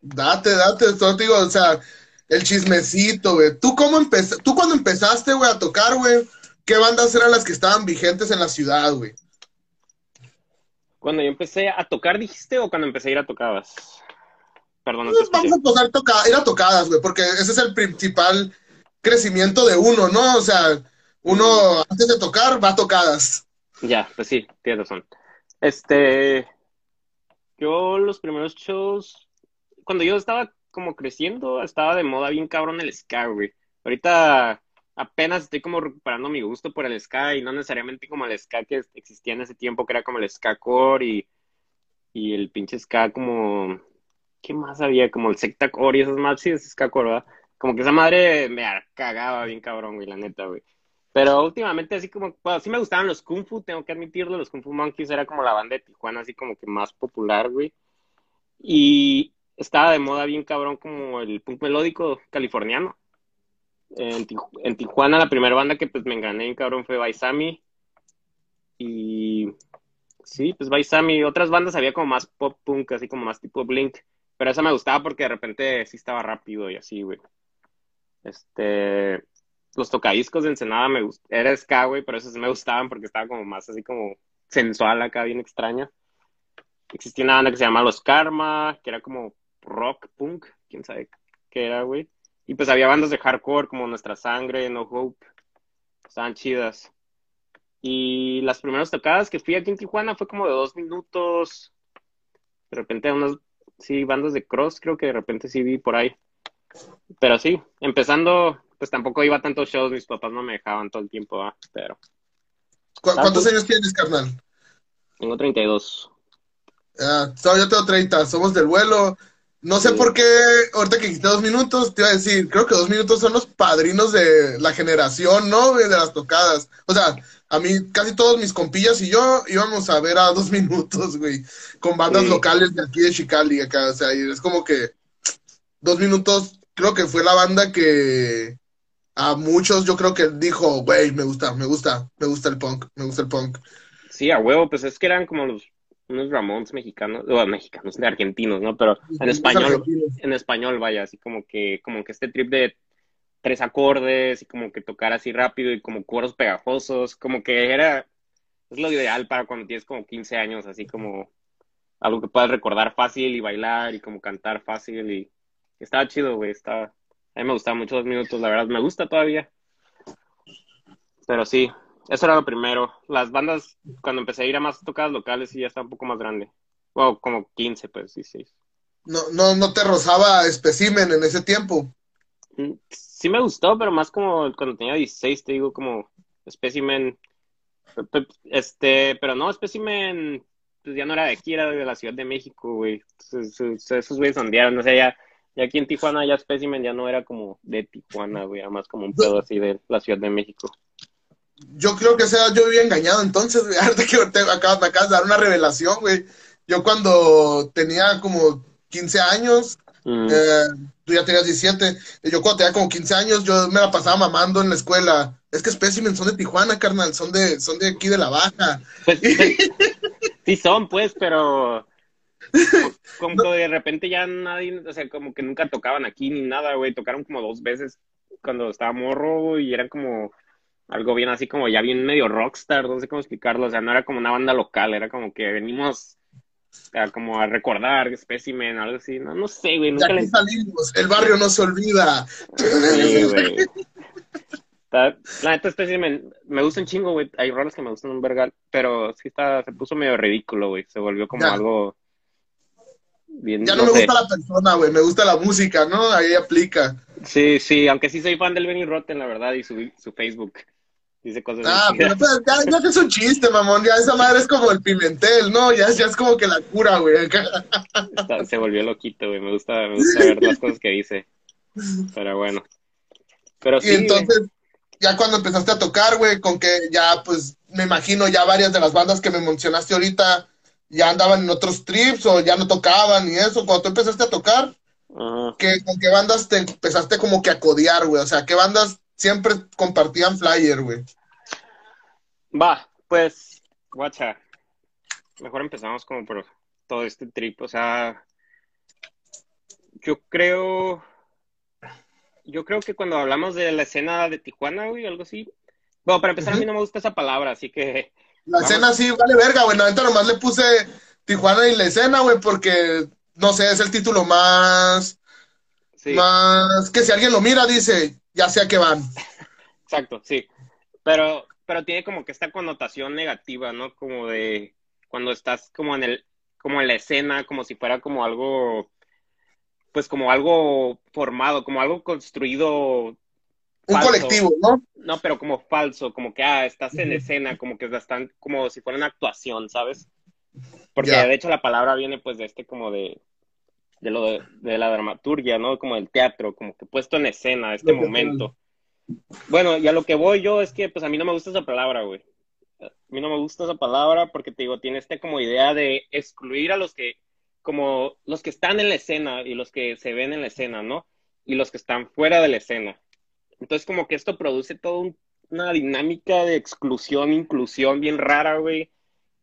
[SPEAKER 1] Date, date, todo digo, o sea, el chismecito, güey. ¿Tú cómo empezaste? ¿Tú cuando empezaste, güey, a tocar, güey? ¿Qué bandas eran las que estaban vigentes en la ciudad, güey?
[SPEAKER 2] Cuando yo empecé a tocar, dijiste, o cuando empecé a ir a tocadas? Perdón, no
[SPEAKER 1] pues vamos a pasar a ir a tocadas, güey, porque ese es el principal crecimiento de uno, ¿no? O sea, uno antes de tocar va a tocadas.
[SPEAKER 2] Ya, pues sí, tienes razón. Este, yo los primeros shows, cuando yo estaba como creciendo, estaba de moda bien cabrón el ska, güey. Ahorita apenas estoy como recuperando mi gusto por el ska y no necesariamente como el ska que existía en ese tiempo, que era como el ska core y, y el pinche ska como... ¿Qué más había? Como el secta core y esos más, sí, es ska core, ¿verdad? Como que esa madre me cagaba bien cabrón, güey, la neta, güey. Pero últimamente así como, bueno, sí me gustaban los Kung Fu, tengo que admitirlo, los Kung Fu Monkeys era como la banda de Tijuana, así como que más popular, güey. Y estaba de moda bien cabrón como el punk melódico californiano. En, Tijuana la primera banda que pues me engané, cabrón, fue Baisami. Y sí, pues Baisami. Otras bandas había como más pop punk, así como más tipo Blink. Pero esa me gustaba porque de repente sí estaba rápido y así, güey. Este, los tocadiscos de Ensenada me gustaban, era ska, güey, pero esos me gustaban porque estaba como más así como sensual acá, bien extraña. Existía una banda que se llamaba Los Karma, que era como rock punk, quién sabe qué era, güey. Y pues había bandas de hardcore como Nuestra Sangre, No Hope. Estaban chidas. Y las primeras tocadas que fui aquí en Tijuana fue como de dos minutos. De repente unas, sí, bandas de cross, creo que de repente sí vi por ahí. Pero sí, empezando, pues tampoco iba a tantos shows, mis papás no me dejaban todo el tiempo, ¿ah? pero...
[SPEAKER 1] ¿Cuántos años tienes, carnal?
[SPEAKER 2] Tengo 32.
[SPEAKER 1] Ah, yo tengo 30, somos del vuelo. No sé por qué, ahorita que quité dos minutos, te iba a decir, creo que dos minutos son los padrinos de la generación, ¿no? De las tocadas. O sea, a mí, casi todos mis compillas y yo íbamos a ver a dos minutos, güey, con bandas locales de aquí de Chicali, acá. O sea, y es como que dos minutos, creo que fue la banda que a muchos yo creo que dijo, güey, me gusta, me gusta, me gusta el punk, me gusta el punk.
[SPEAKER 2] Sí, a huevo, pues es que eran como los unos Ramones mexicanos, o mexicanos, de argentinos, ¿no? Pero en español, en español, vaya, así como que, como que este trip de tres acordes y como que tocar así rápido y como coros pegajosos, como que era, es lo ideal para cuando tienes como 15 años, así como algo que puedas recordar fácil y bailar y como cantar fácil y estaba chido, güey, estaba, a mí me gustaba mucho dos minutos, la verdad, me gusta todavía. Pero sí, eso era lo primero. Las bandas, cuando empecé a ir a más tocadas locales, sí ya está un poco más grande. Bueno, como 15, pues, 16.
[SPEAKER 1] No, no, no te rozaba especimen en ese tiempo.
[SPEAKER 2] Mm, sí me gustó, pero más como cuando tenía 16, te digo, como especimen. Este, pero no, Specimen, pues ya no era de aquí, era de la Ciudad de México, güey. esos güeyes sondearon, o sea, ya, ya aquí en Tijuana ya Specimen ya no era como de Tijuana, güey, era más como un pedo así de la Ciudad de México.
[SPEAKER 1] Yo creo que sea, yo vivía engañado entonces, güey, ahorita que te acabas, me acabas de dar una revelación, güey. Yo cuando tenía como 15 años, mm. eh, tú ya tenías 17, yo cuando tenía como 15 años, yo me la pasaba mamando en la escuela. Es que Specimen son de Tijuana, carnal, son de, son de aquí de la Baja.
[SPEAKER 2] Pues, sí son, pues, pero como, que de repente ya nadie, o sea, como que nunca tocaban aquí ni nada, güey. Tocaron como dos veces cuando estaba morro y eran como algo bien así como ya bien medio rockstar, no sé cómo explicarlo. O sea, no era como una banda local, era como que venimos como a recordar Specimen, algo así, no, no sé, güey.
[SPEAKER 1] Nunca ya salimos, el barrio no se olvida. Sí, güey.
[SPEAKER 2] La neta Specimen, me gusta un chingo, güey. Hay roles que me gustan un vergal, pero sí está, se puso medio ridículo, güey. Se volvió como algo
[SPEAKER 1] bien. Ya no, me gusta la persona, güey, me gusta la música, ¿no? Ahí aplica.
[SPEAKER 2] Sí, sí, aunque sí soy fan del Benny Rotten, la verdad, y su, su Facebook. Dice cosas
[SPEAKER 1] Ah, pero pues, ya, ya es un chiste, mamón. Ya esa madre es como el pimentel, ¿no? Ya, ya es como que la cura, güey.
[SPEAKER 2] se volvió loquito, güey. Me gusta, me gusta ver las cosas que dice. Pero bueno. Pero sí,
[SPEAKER 1] y entonces, ya cuando empezaste a tocar, güey, con que ya, pues, me imagino ya varias de las bandas que me mencionaste ahorita ya andaban en otros trips o ya no tocaban y eso. Cuando tú empezaste a tocar, ¿con qué bandas te empezaste como que a codear, güey? O sea, ¿qué bandas siempre compartían flyer, güey.
[SPEAKER 2] Va, pues, guacha. Mejor empezamos como por todo este trip. O sea, yo creo. Yo creo que cuando hablamos de la escena de Tijuana, güey, algo así. Bueno, para empezar, a mí no me gusta esa palabra, así que.
[SPEAKER 1] La escena sí, vale verga, güey. Ahorita nomás le puse Tijuana y la escena, güey, porque, no sé, es el título más. Sí. Más. Que si alguien lo mira, dice, ya sé a qué van.
[SPEAKER 2] Exacto, sí. Pero, pero tiene como que esta connotación negativa, ¿no? Como de cuando estás como en el, como en la escena, como si fuera como algo, pues como algo formado, como algo construido.
[SPEAKER 1] Un colectivo, ¿no?
[SPEAKER 2] No, pero como falso, como que, ah, estás en escena, como que están, como si fuera una actuación, ¿sabes? Porque de hecho la palabra viene pues de este como de, de lo de, la dramaturgia, ¿no? Como el teatro, como que puesto en escena, este momento. Bueno, y a lo que voy yo es que, pues a mí no me gusta esa palabra, güey. A mí no me gusta esa palabra porque te digo, tiene este como idea de excluir a los que, como los que están en la escena y los que se ven en la escena, ¿no? Y los que están fuera de la escena. Entonces, como que esto produce toda una dinámica de exclusión, inclusión bien rara, güey,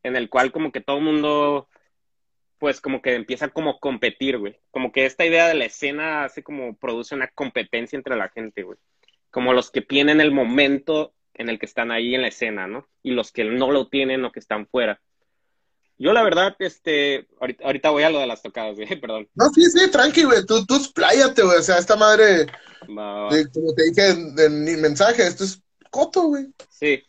[SPEAKER 2] en el cual como que todo el mundo pues como que empieza como competir, güey. Como que esta idea de la escena hace como produce una competencia entre la gente, güey. Como los que tienen el momento en el que están ahí en la escena, ¿no? Y los que no lo tienen o que están fuera. Yo la verdad, este, ahorita, voy a lo de las tocadas, güey, perdón.
[SPEAKER 1] No, sí, sí, tranqui, güey, tú, tú expláyate, güey, o sea, esta madre, como te dije en, mi mensaje, esto es coto, güey.
[SPEAKER 2] Sí,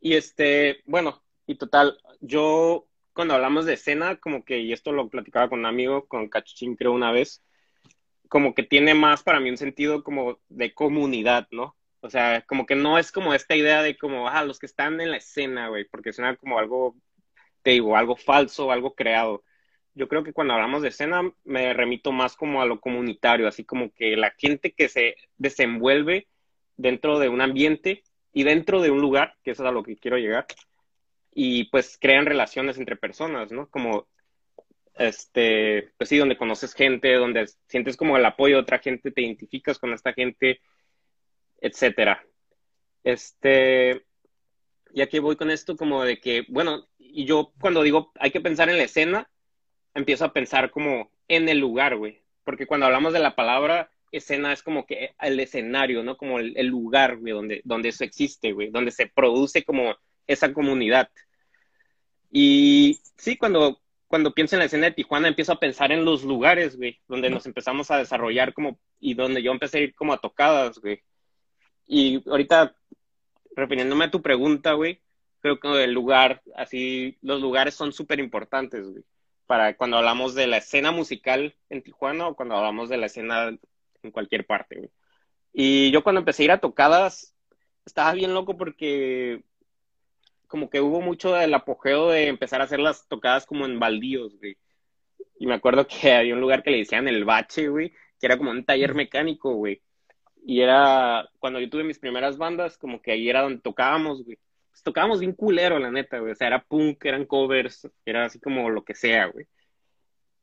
[SPEAKER 2] y este, bueno, y total, yo cuando hablamos de escena, como que, y esto lo platicaba con un amigo, con Cachuchín creo una vez, como que tiene más para mí un sentido como de comunidad, ¿no? O sea, como que no es como esta idea de como, ah, los que están en la escena, güey, porque suena como algo, te digo, algo falso, algo creado. Yo creo que cuando hablamos de escena me remito más como a lo comunitario, así como que la gente que se desenvuelve dentro de un ambiente y dentro de un lugar, que eso es a lo que quiero llegar, y pues crean relaciones entre personas, ¿no? Como, este, pues sí, donde conoces gente, donde sientes como el apoyo de otra gente, te identificas con esta gente, etcétera. Este, y aquí voy con esto como de que, bueno, y yo cuando digo hay que pensar en la escena, empiezo a pensar como en el lugar, güey, porque cuando hablamos de la palabra escena es como que el escenario, ¿no? Como el, lugar, güey, donde, donde eso existe, güey, donde se produce como esa comunidad. Y sí, cuando, cuando pienso en la escena de Tijuana, empiezo a pensar en los lugares, güey, donde nos empezamos a desarrollar como, y donde yo empecé a ir como a tocadas, güey. Y ahorita, refiriéndome a tu pregunta, güey, creo que el lugar, así, los lugares son súper importantes, güey, para cuando hablamos de la escena musical en Tijuana o cuando hablamos de la escena en cualquier parte, güey. Y yo cuando empecé a ir a tocadas, estaba bien loco porque como que hubo mucho del apogeo de empezar a hacer las tocadas como en baldíos, güey. Y me acuerdo que había un lugar que le decían el bache, güey, que era como un taller mecánico, güey. Y era, cuando yo tuve mis primeras bandas, como que ahí era donde tocábamos, güey. Pues tocábamos bien culero, la neta, güey. O sea, era punk, eran covers, era así como lo que sea, güey.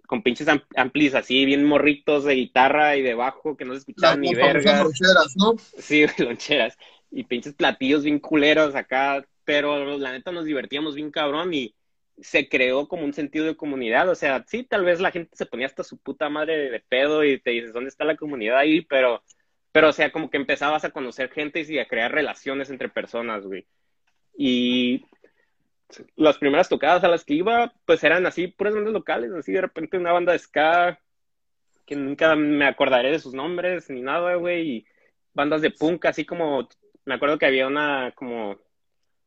[SPEAKER 2] Con pinches amplis así, bien morritos de guitarra y de bajo, que no se escuchaban ni vergas. loncheras, ¿no? Sí, loncheras. Y pinches platillos bien culeros acá, pero la neta nos divertíamos bien cabrón y se creó como un sentido de comunidad. O sea, sí, tal vez la gente se ponía hasta su puta madre de pedo y te dices, ¿dónde está la comunidad ahí? Pero, pero o sea, como que empezabas a conocer gente y a crear relaciones entre personas, güey. Y las primeras tocadas a las que iba, pues eran así, puras bandas locales, así de repente una banda de ska, que nunca me acordaré de sus nombres ni nada, güey, y bandas de punk, así como, me acuerdo que había una como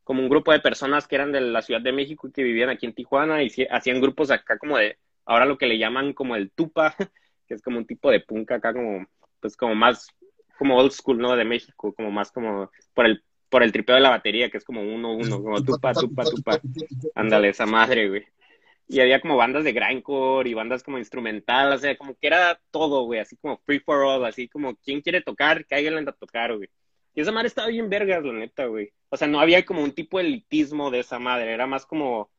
[SPEAKER 2] como un grupo de personas que eran de la Ciudad de México y que vivían aquí en Tijuana y hacían grupos acá como de, ahora lo que le llaman como el tupa, que es como un tipo de punk acá como, pues como más, como old school, ¿no? De México, como más como por el, por el tripeo de la batería, que es como uno, uno, como tupa, tupa, tupa. Ándale, esa madre, güey. Y había como bandas de grindcore y bandas como instrumental, o sea, como que era todo, güey, así como free for all, así como, ¿quién quiere tocar? Cáiganle a tocar, güey. Y esa madre estaba bien vergas, la neta, güey. O sea, no había como un tipo de elitismo de esa madre. Era más como,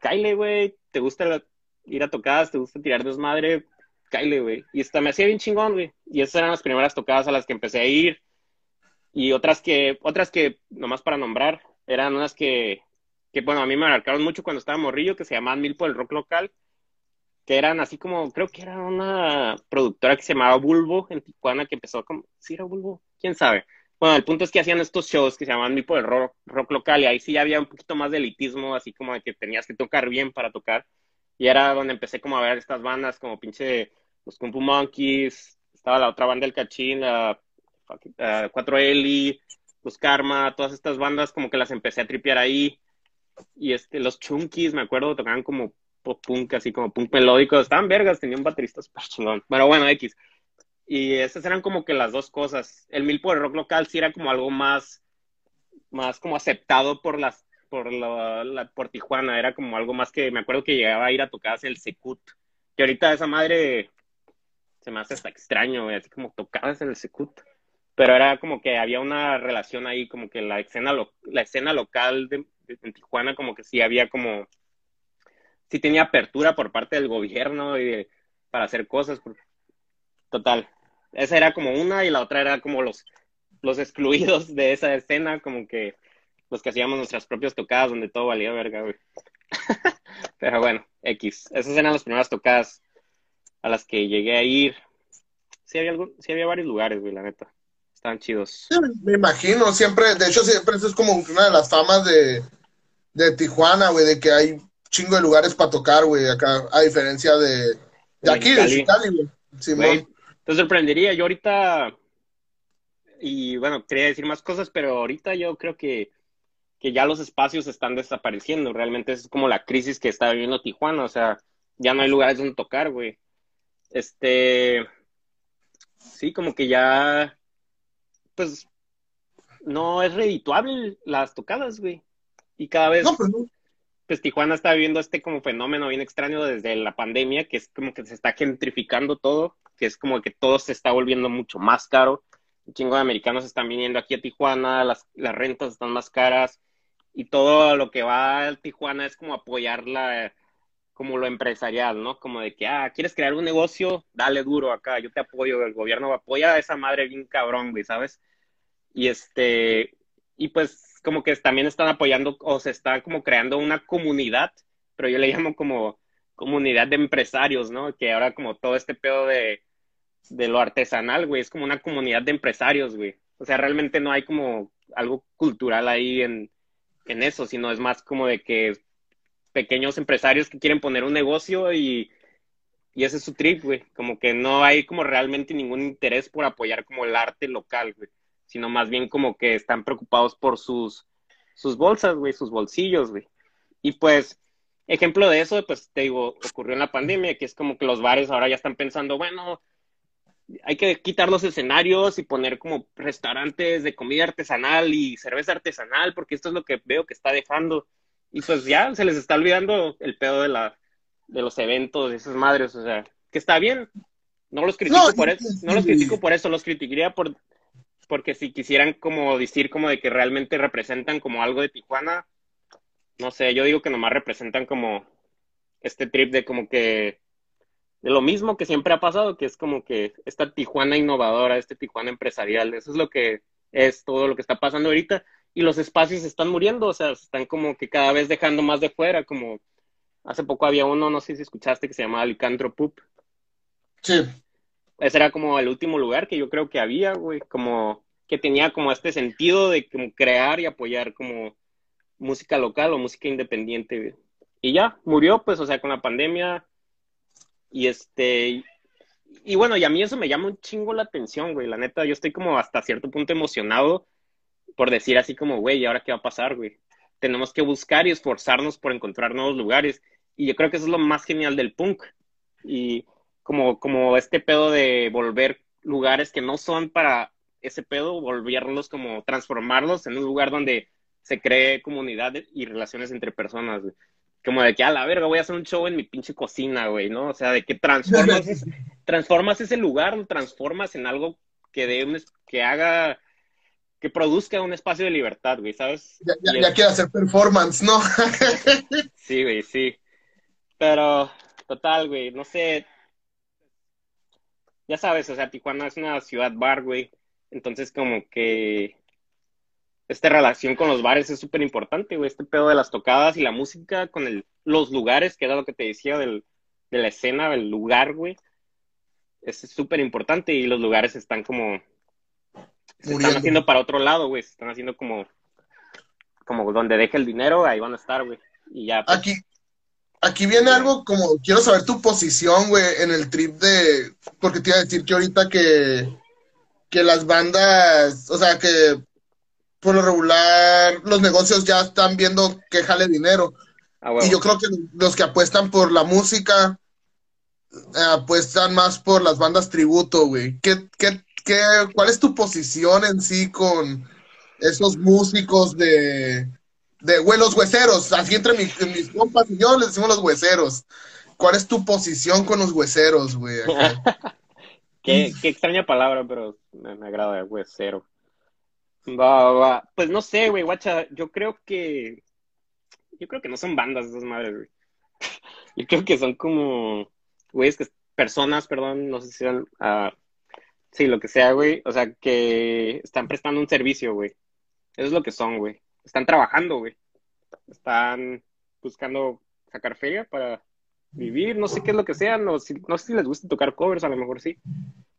[SPEAKER 2] Kyle, güey, ¿te gusta ir a tocadas? ¿Te gusta tirar desmadre? Kyle, güey. Y esta me hacía bien chingón, güey. Y esas eran las primeras tocadas a las que empecé a ir. Y otras que, otras que, nomás para nombrar, eran unas que, que bueno, a mí me marcaron mucho cuando estaba morrillo, que se llamaban Mil por el rock local que eran así como, creo que era una productora que se llamaba Bulbo en Tijuana, que empezó como, ¿sí era Bulbo? ¿Quién sabe? Bueno, el punto es que hacían estos shows que se llamaban Mi por el rock, rock, local y ahí sí había un poquito más de elitismo, así como de que tenías que tocar bien para tocar. Y era donde empecé como a ver estas bandas como pinche los Kung Monkeys, estaba la otra banda del Cachín, la 4L, los Karma, todas estas bandas como que las empecé a tripear ahí. Y este, los Chunkies, me acuerdo, tocaban como pop punk, así como punk melódico, estaban vergas, tenía un baterista súper chingón. Pero bueno, X. Y esas eran como que las dos cosas. El mil por el rock local sí era como algo más, más como aceptado por las, por la, por Tijuana, era como algo más que me acuerdo que llegaba a ir a tocar el Secut, que ahorita esa madre se me hace hasta extraño, así como tocabas en el Secut. Pero era como que había una relación ahí, como que la escena, la escena local de, en Tijuana, como que sí había como, sí tenía apertura por parte del gobierno y para hacer cosas. Total, esa era como una y la otra era como los, los excluidos de esa escena, como que los que hacíamos nuestras propias tocadas donde todo valía verga, güey. Pero bueno, X. Esas eran las primeras tocadas a las que llegué a ir. Sí había, algo, sí había varios lugares, güey, la neta. Estaban chidos.
[SPEAKER 1] me imagino, siempre, de hecho, siempre eso es como una de las famas de, de Tijuana, güey, de que hay chingo de lugares para tocar, güey, acá, a diferencia de, de aquí, de Cali, güey.
[SPEAKER 2] Sí, te sorprendería. Yo ahorita, y bueno, quería decir más cosas, pero ahorita yo creo que, que ya los espacios están desapareciendo. Realmente es como la crisis que está viviendo Tijuana. O sea, ya no hay lugares donde tocar, güey. Este, sí, como que ya, pues, no es redituable las tocadas, güey. Y cada vez, no, pues, pues Tijuana está viviendo este como fenómeno bien extraño desde la pandemia, que es como que se está gentrificando todo que es como que todo se está volviendo mucho más caro. Un chingo de americanos están viniendo aquí a Tijuana, las, las rentas están más caras y todo lo que va a Tijuana es como apoyar la, como lo empresarial, ¿no? Como de que, ah, ¿quieres crear un negocio? Dale duro acá, yo te apoyo, el gobierno apoya a esa madre bien cabrón, güey, ¿sabes? Y este, y pues como que también están apoyando o se está como creando una comunidad, pero yo le llamo como comunidad de empresarios, ¿no? Que ahora como todo este pedo de, de lo artesanal, güey, es como una comunidad de empresarios, güey. O sea, realmente no hay como algo cultural ahí en, en eso, sino es más como de que pequeños empresarios que quieren poner un negocio y, y ese es su trip, güey. Como que no hay como realmente ningún interés por apoyar como el arte local, güey. Sino más bien como que están preocupados por sus, sus bolsas, güey, sus bolsillos, güey. Y pues Ejemplo de eso, pues te digo, ocurrió en la pandemia, que es como que los bares ahora ya están pensando, bueno, hay que quitar los escenarios y poner como restaurantes de comida artesanal y cerveza artesanal, porque esto es lo que veo que está dejando. Y pues ya se les está olvidando el pedo de, la, de los eventos, de esas madres, o sea, que está bien. No los critico por eso, no los critico por eso, los criticaría por porque si quisieran como decir como de que realmente representan como algo de Tijuana, no sé, yo digo que nomás representan como este trip de como que de lo mismo que siempre ha pasado, que es como que esta Tijuana innovadora, este Tijuana empresarial, eso es lo que es todo lo que está pasando ahorita y los espacios están muriendo, o sea, están como que cada vez dejando más de fuera, como hace poco había uno, no sé si escuchaste, que se llamaba Licantro Poop.
[SPEAKER 1] Sí.
[SPEAKER 2] Ese era como el último lugar que yo creo que había, güey, como que tenía como este sentido de como crear y apoyar como música local o música independiente, Y ya, murió, pues, o sea, con la pandemia, y este, y bueno, y a mí eso me llama un chingo la atención, güey. La neta, yo estoy como hasta cierto punto emocionado por decir así como, güey, ¿y ahora qué va a pasar, güey? Tenemos que buscar y esforzarnos por encontrar nuevos lugares. Y yo creo que eso es lo más genial del punk. Y como, como este pedo de volver lugares que no son para ese pedo, volverlos como transformarlos en un lugar donde se cree comunidad y relaciones entre personas, güey como de que a la verga voy a hacer un show en mi pinche cocina, güey, ¿no? O sea, de que transformas, transformas ese lugar, lo transformas en algo que de un, que haga, que produzca un espacio de libertad, güey, ¿sabes?
[SPEAKER 1] Ya, ya, quiere hacer performance, ¿no?
[SPEAKER 2] sí, güey, sí. Pero, total, güey, no sé. Ya sabes, o sea, Tijuana es una ciudad bar, güey. Entonces, como que esta relación con los bares es súper importante, güey. Este pedo de las tocadas y la música con el, los lugares, que era lo que te decía del, de la escena, del lugar, güey. Es súper importante y los lugares están como. Se están haciendo para otro lado, güey. Se están haciendo como. Como donde deje el dinero, ahí van a estar, güey. Y ya.
[SPEAKER 1] Pues. Aquí. Aquí viene algo como, quiero saber tu posición, güey, en el trip de, porque te iba a decir que ahorita que, que las bandas, o sea, que por lo regular los negocios ya están viendo que jale dinero. Ah, y yo creo que los que apuestan por la música eh, apuestan más por las bandas tributo, güey. ¿Qué, qué, qué, cuál es tu posición en sí con esos músicos de, de güey, los hueseros? Así entre mis, mis compas y yo les decimos los hueseros. ¿Cuál es tu posición con los hueseros, güey?
[SPEAKER 2] qué, qué extraña palabra, pero me, me agrada, huesero. Va, va, Pues no sé, güey, guacha. Yo creo que. Yo creo que no son bandas esas madres, güey. Yo creo que son como. Güey, que personas, perdón, no sé si sean. Uh, sí, lo que sea, güey. O sea, que están prestando un servicio, güey. Eso es lo que son, güey. Están trabajando, güey. Están buscando sacar feria para vivir, no sé qué es lo que sea. No, no sé si les gusta tocar covers, a lo mejor sí.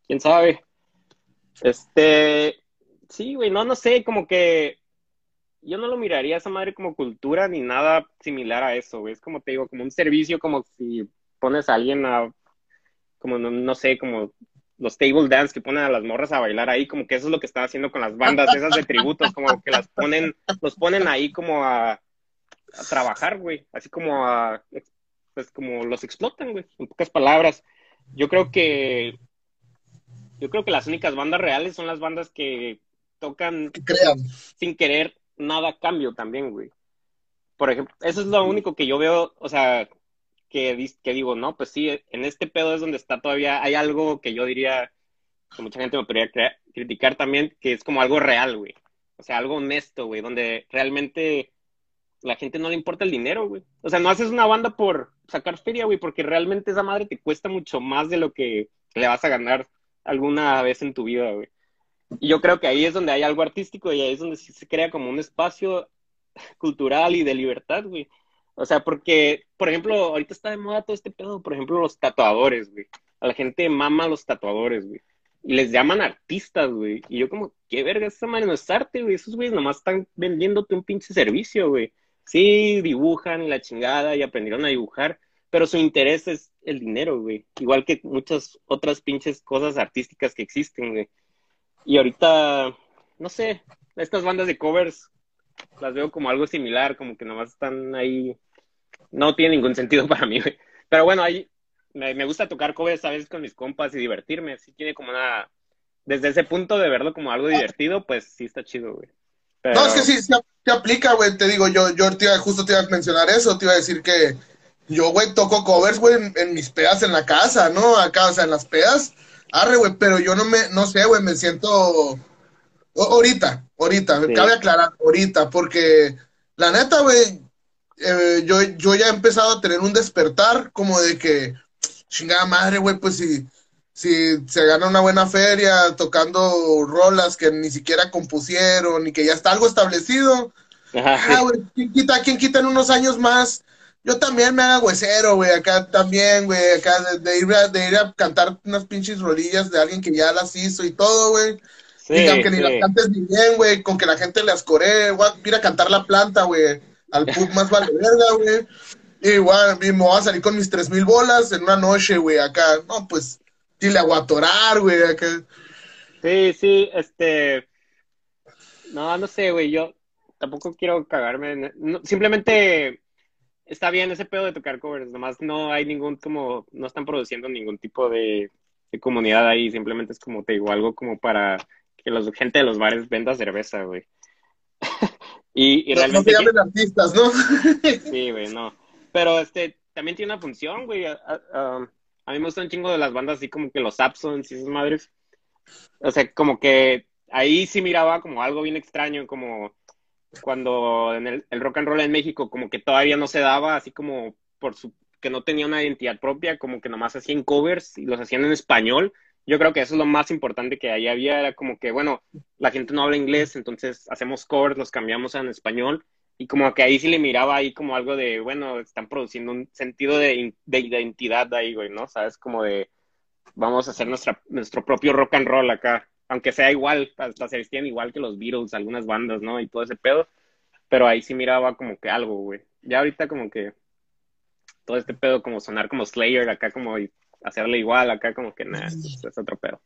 [SPEAKER 2] Quién sabe. Este, Sí, güey, no, no sé, como que yo no lo miraría a esa madre como cultura ni nada similar a eso, güey. Es como te digo, como un servicio, como si pones a alguien a, como no, sé, como los table dance que ponen a las morras a bailar ahí, como que eso es lo que están haciendo con las bandas esas de tributos, como que las ponen, los ponen ahí como a, a trabajar, güey, así como a, pues como los explotan, güey, en pocas palabras. Yo creo que, yo creo que las únicas bandas reales son las bandas que tocan sin querer nada a cambio también, güey. Por ejemplo, eso es lo único que yo veo, o sea, que, que digo, no, pues sí, en este pedo es donde está todavía, hay algo que yo diría, que mucha gente me podría criticar también, que es como algo real, güey. O sea, algo honesto, güey, donde realmente la gente no le importa el dinero, güey. O sea, no haces una banda por sacar feria, güey, porque realmente esa madre te cuesta mucho más de lo que le vas a ganar alguna vez en tu vida, güey. Y yo creo que ahí es donde hay algo artístico y ahí es donde se crea como un espacio cultural y de libertad, güey. O sea, porque, por ejemplo, ahorita está de moda todo este pedo, por ejemplo, los tatuadores, güey. A la gente mama los tatuadores, güey. Y les llaman artistas, güey. Y yo como, qué verga, esa madre no es arte, güey. Esos güeyes nomás están vendiéndote un pinche servicio, güey. Sí, dibujan la chingada y aprendieron a dibujar, pero su interés es el dinero, güey. Igual que muchas otras pinches cosas artísticas que existen, güey. Y ahorita, no sé, estas bandas de covers las veo como algo similar, como que nomás están ahí. No tiene ningún sentido para mí, güey. Pero bueno, hay, me, gusta tocar covers a veces con mis compas y divertirme. Sí tiene como una... Desde ese punto de verlo como algo divertido, pues sí está chido, güey.
[SPEAKER 1] No, es que sí, se aplica, güey. Te digo, yo, yo justo te iba a mencionar eso. Te iba a decir que yo, güey, toco covers, güey, en, mis pedas en la casa, ¿no? Acá, o sea, en las pedas. Arre, güey, pero yo no me, no sé, güey, me siento... ahorita, ahorita, me cabe aclarar, ahorita, porque la neta, güey, eh, yo, yo ya he empezado a tener un despertar como de que, chingada madre, güey, pues si, si se gana una buena feria tocando rolas que ni siquiera compusieron y que ya está algo establecido, ah, güey, ¿quién quita, quién quita en unos años más? Yo también me haga huesero, güey, acá también, güey, acá de, ir a, de ir a cantar unas pinches rolillas de alguien que ya las hizo y todo, güey. y aunque ni las cantes ni bien, güey, con que la gente le ascore, voy a ir a cantar la planta, güey, al pub más vale verga, güey. Igual, me voy a salir con mis tres mil bolas en una noche, güey, acá. No, pues, sí le hago a güey, acá.
[SPEAKER 2] Sí, sí, este... No, no sé, güey, yo tampoco quiero cagarme. simplemente está bien ese pedo de tocar covers, nomás no hay ningún como, no están produciendo ningún tipo de, comunidad ahí, simplemente es como te digo, algo como para que la gente de los bares venda cerveza, güey. y, y realmente...
[SPEAKER 1] No artistas, ¿no?
[SPEAKER 2] sí, güey, no. Pero este, también tiene una función, güey. A, a, mí me gustan un chingo de las bandas así como que los Absons y esas madres. O sea, como que ahí sí miraba como algo bien extraño, como cuando en el, rock and roll en México como que todavía no se daba, así como por su que no tenía una identidad propia, como que nomás hacían covers y los hacían en español. Yo creo que eso es lo más importante que ahí había, era como que, bueno, la gente no habla inglés, entonces hacemos covers, los cambiamos en español, y como que ahí sí le miraba ahí como algo de, bueno, están produciendo un sentido de, de identidad ahí, güey, ¿no? Sabes, como de, vamos a hacer nuestra, nuestro propio rock and roll acá aunque sea igual, hasta se vestían igual que los Beatles, algunas bandas, ¿no? Y todo ese pedo, pero ahí sí miraba como que algo, güey. Ya ahorita como que todo este pedo como sonar como Slayer, acá como hacerle igual, acá como que nada, es otro pedo.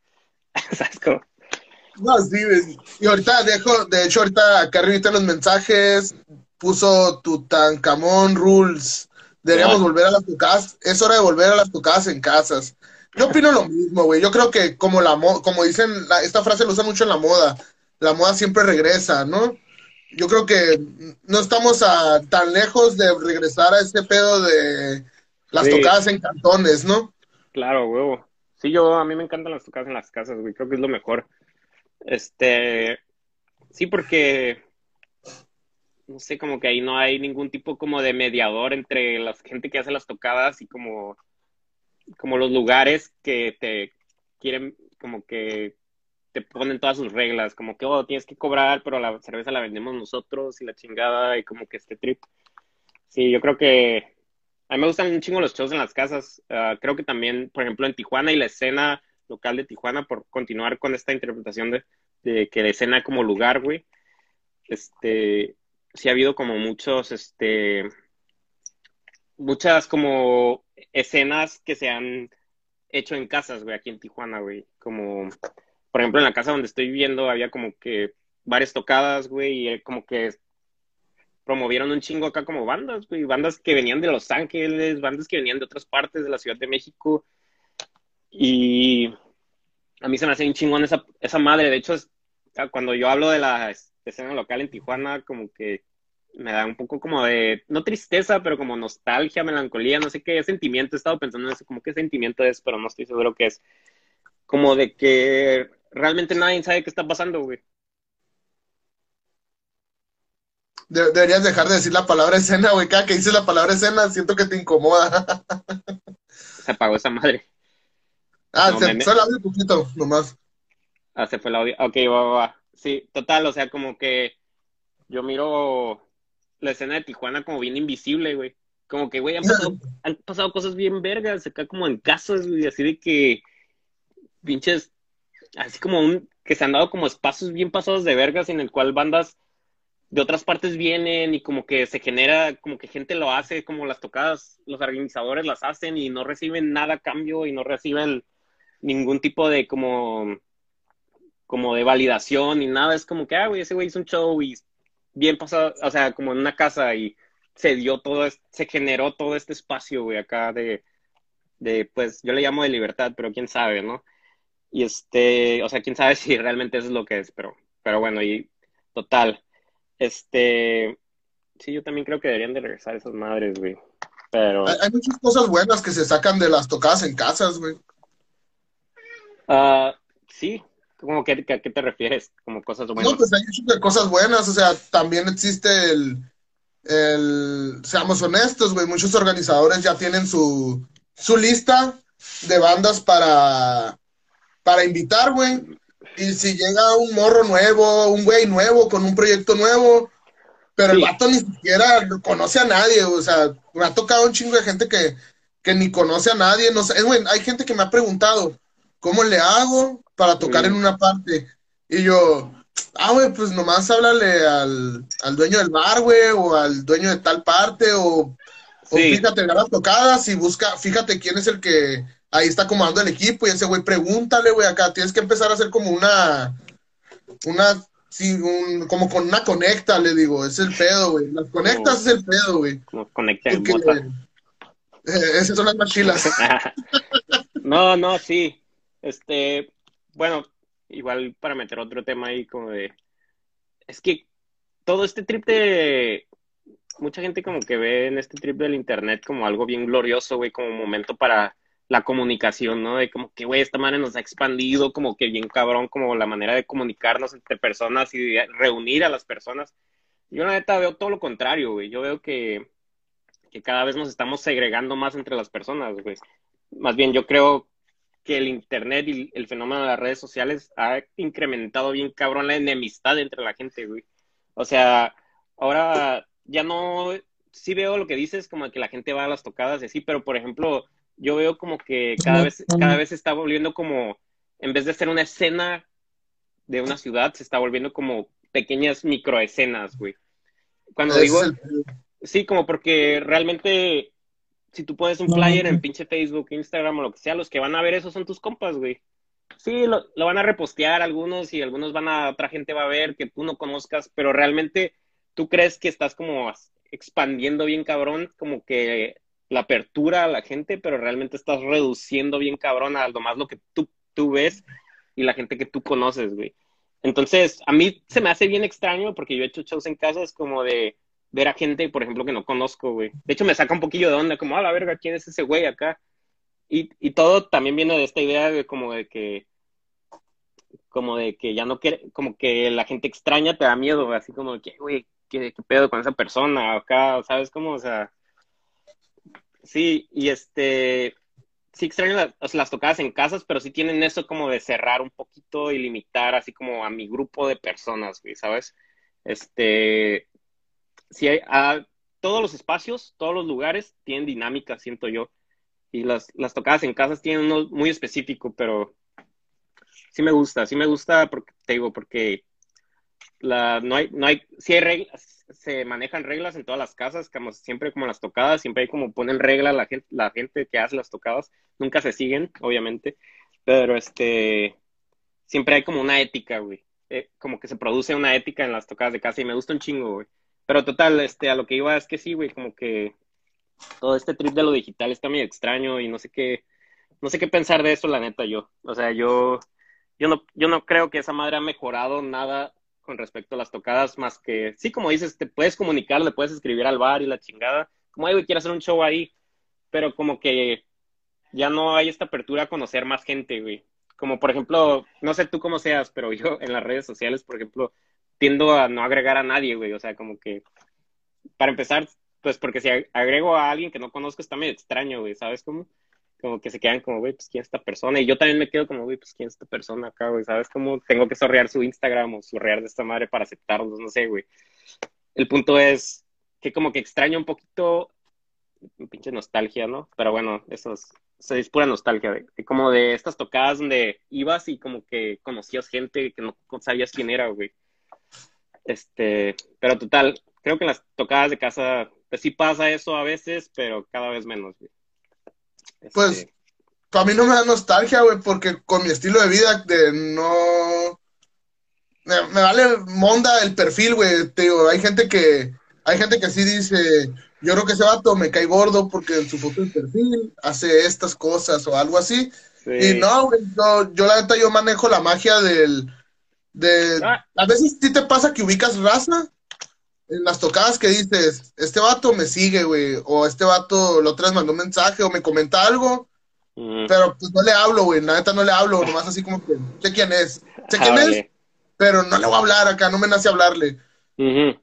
[SPEAKER 2] ¿Sabes cómo?
[SPEAKER 1] No, sí, y ahorita dejo, de hecho ahorita acá arriba los mensajes, puso Tutankamón Rules, deberíamos volver a las tocadas, es hora de volver a las tocadas en casas. Yo opino lo mismo, güey. Yo creo que como la como dicen, esta frase lo usa mucho en la moda, la moda siempre regresa, ¿no? Yo creo que no estamos a, tan lejos de regresar a ese pedo de las tocadas en cantones, ¿no?
[SPEAKER 2] Claro, huevo. Sí, yo, a mí me encantan las tocadas en las casas, güey. Creo que es lo mejor. Este, sí, porque, no sé, como que ahí no hay ningún tipo como de mediador entre la gente que hace las tocadas y como como los lugares que te quieren como que te ponen todas sus reglas, como que, oh, tienes que cobrar, pero la cerveza la vendemos nosotros y la chingada y como que este trip. Sí, yo creo que a mí me gustan un chingo los shows en las casas. Ah, creo que también, por ejemplo, en Tijuana y la escena local de Tijuana, por continuar con esta interpretación de, que la escena como lugar, güey, este, sí ha habido como muchos, este, muchas como escenas que se han hecho en casas, güey, aquí en Tijuana, güey. Como, por ejemplo, en la casa donde estoy viviendo había como que varias tocadas, güey, y como que promovieron un chingo acá como bandas, güey, bandas que venían de Los Ángeles, bandas que venían de otras partes de la Ciudad de México. Y a mí se me hace un chingón esa, esa madre. De hecho, cuando yo hablo de la escena local en Tijuana, como que me da un poco como de, no tristeza, pero como nostalgia, melancolía, no sé qué sentimiento, he estado pensando en eso, como qué sentimiento es, pero no estoy seguro qué es. Como de que realmente nadie sabe qué está pasando, güey.
[SPEAKER 1] Deberías dejar de decir la palabra escena, güey. Cada que dices la palabra escena, siento que te incomoda.
[SPEAKER 2] se apagó esa madre.
[SPEAKER 1] Ah, se fue el audio un poquito, nomás.
[SPEAKER 2] Ah, se fue el audio. Ok, va, va, va. Sí, total, o sea, como que yo miro la escena de Tijuana como bien invisible, güey. Como que, güey, han pasado, cosas bien vergas acá como en casas, güey, así de que pinches, así como un, que se han dado como espacios bien pasados de vergas en el cual bandas de otras partes vienen y como que se genera, como que gente lo hace, como las tocadas, los organizadores las hacen y no reciben nada a cambio y no reciben ningún tipo de como, como de validación ni nada. Es como que, ah, güey, ese güey hizo un show y bien pasado, o sea, como en una casa y se dio todo, se generó todo este espacio, güey, acá de, de, pues, yo le llamo de libertad, pero quién sabe, ¿no? Y este, o sea, quién sabe si realmente eso es lo que es, pero, pero bueno, y total. Este, sí, yo también creo que deberían de regresar esas madres, güey. Pero...
[SPEAKER 1] Hay, muchas cosas buenas que se sacan de las tocadas en casas, güey.
[SPEAKER 2] Ah, sí, ¿Cómo que, a qué te refieres? Como cosas buenas.
[SPEAKER 1] No, pues hay muchas cosas buenas, o sea, también existe el, el seamos honestos, güey, muchos organizadores ya tienen su, su lista de bandas para, para invitar, güey. Y si llega un morro nuevo, un güey nuevo, con un proyecto nuevo, pero el vato ni siquiera conoce a nadie, o sea, me ha tocado un chingo de gente que, que ni conoce a nadie, no sé, güey, hay gente que me ha preguntado, ¿cómo le hago para tocar en una parte? Y yo, ah, güey, pues nomás háblale al, al dueño del bar, güey, o al dueño de tal parte, o, fíjate en las tocadas y busca, fíjate quién es el que ahí está comandando el equipo y ese güey, pregúntale, güey, acá tienes que empezar a hacer como una, una, sí, un, como con una conecta, le digo, es el pedo, güey. Las conectas es el pedo, güey.
[SPEAKER 2] Como conecta
[SPEAKER 1] eh, esas son las machilas.
[SPEAKER 2] no, no, sí. Este, bueno, igual para meter otro tema ahí como de, es que todo este trip de, mucha gente como que ve en este trip del internet como algo bien glorioso, güey, como un momento para la comunicación, ¿no? De como que, güey, esta manera nos ha expandido, como que bien cabrón, como la manera de comunicarnos entre personas y reunir a las personas. Yo la neta veo todo lo contrario, güey. Yo veo que, que cada vez nos estamos segregando más entre las personas, güey. Más bien, yo creo que el Internet y el fenómeno de las redes sociales ha incrementado bien cabrón la enemistad entre la gente, güey. O sea, ahora ya no, sí veo lo que dices, como que la gente va a las tocadas y así, pero por ejemplo, yo veo como que cada vez, cada vez se está volviendo como, en vez de ser una escena de una ciudad, se está volviendo como pequeñas microescenas, güey. Cuando digo, sí, como porque realmente si tú pones un flyer en pinche Facebook, Instagram o lo que sea, los que van a ver eso son tus compas, güey. Sí, lo, van a repostear algunos y algunos van a, otra gente va a ver que tú no conozcas, pero realmente tú crees que estás como expandiendo bien cabrón, como que la apertura a la gente, pero realmente estás reduciendo bien cabrón a lo más lo que tú, tú ves y la gente que tú conoces, güey. Entonces, a mí se me hace bien extraño porque yo he hecho shows en casas como de, ver a gente, por ejemplo, que no conozco, güey. De hecho, me saca un poquillo de onda, como, a la verga, ¿quién es ese güey acá? Y, y todo también viene de esta idea de como de que, como de que ya no quiere, como que la gente extraña te da miedo, así como que, güey, ¿qué, ¿qué, pedo con esa persona acá? ¿Sabes cómo? O sea, sí, y este, sí extraño las, las tocadas en casas, pero sí tienen eso como de cerrar un poquito y limitar así como a mi grupo de personas, güey, ¿sabes? Este, si hay, a, todos los espacios, todos los lugares tienen dinámica, siento yo. Y las, las tocadas en casas tienen uno muy específico, pero sí me gusta, sí me gusta porque te digo, porque la, no hay, no hay, sí hay reglas, se manejan reglas en todas las casas, como siempre como las tocadas, siempre hay como ponen regla la gente, la gente que hace las tocadas, nunca se siguen, obviamente, pero este, siempre hay como una ética, güey, eh, como que se produce una ética en las tocadas de casa y me gusta un chingo, güey. Pero total, este, a lo que iba es que sí, güey, como que todo este trip de lo digital está muy extraño y no sé qué, no sé qué pensar de eso, la neta, yo. O sea, yo, yo no, yo no creo que esa madre ha mejorado nada con respecto a las tocadas, más que, sí, como dices, te puedes comunicar, le puedes escribir al bar y la chingada, como, ay, güey, quiero hacer un show ahí, pero como que ya no hay esta apertura a conocer más gente, güey. Como por ejemplo, no sé tú cómo seas, pero yo en las redes sociales, por ejemplo, tiendo a no agregar a nadie, güey. O sea, como que, para empezar, pues porque si agrego a alguien que no conozco está medio extraño, güey, ¿sabes cómo? Como que se quedan como, güey, pues quién es esta persona. Y yo también me quedo como, güey, pues quién es esta persona acá, güey, ¿sabes cómo? Tengo que sorrear su Instagram o sorrear de esta madre para aceptarlos, no sé, güey. El punto es que como que extraño un poquito, pinche nostalgia, ¿no? Pero bueno, eso es, es pura nostalgia, güey. Como de estas tocadas donde ibas y como que conocías gente que no sabías quién era, güey. Este, pero total, creo que en las tocadas de casa, pues sí pasa eso a veces, pero cada vez menos, güey.
[SPEAKER 1] Este, pues, para mí no me da nostalgia, güey, porque con mi estilo de vida, de no. Me, vale monda el perfil, güey. Te digo, hay gente que. Hay gente que sí dice, yo creo que ese vato me cae gordo porque en su foto de perfil hace estas cosas o algo así. Y no, güey, yo, la neta yo manejo la magia del... De, ah. A veces sí te pasa que ubicas raza las tocadas que dices, este vato me sigue, güey, o este vato lo traes mandó un mensaje o me comenta algo, mm. pero pues no le hablo, güey, la neta no le hablo, nomás así como que sé quién es, sé quién es, pero no le voy a hablar acá, no me nace hablarle. y,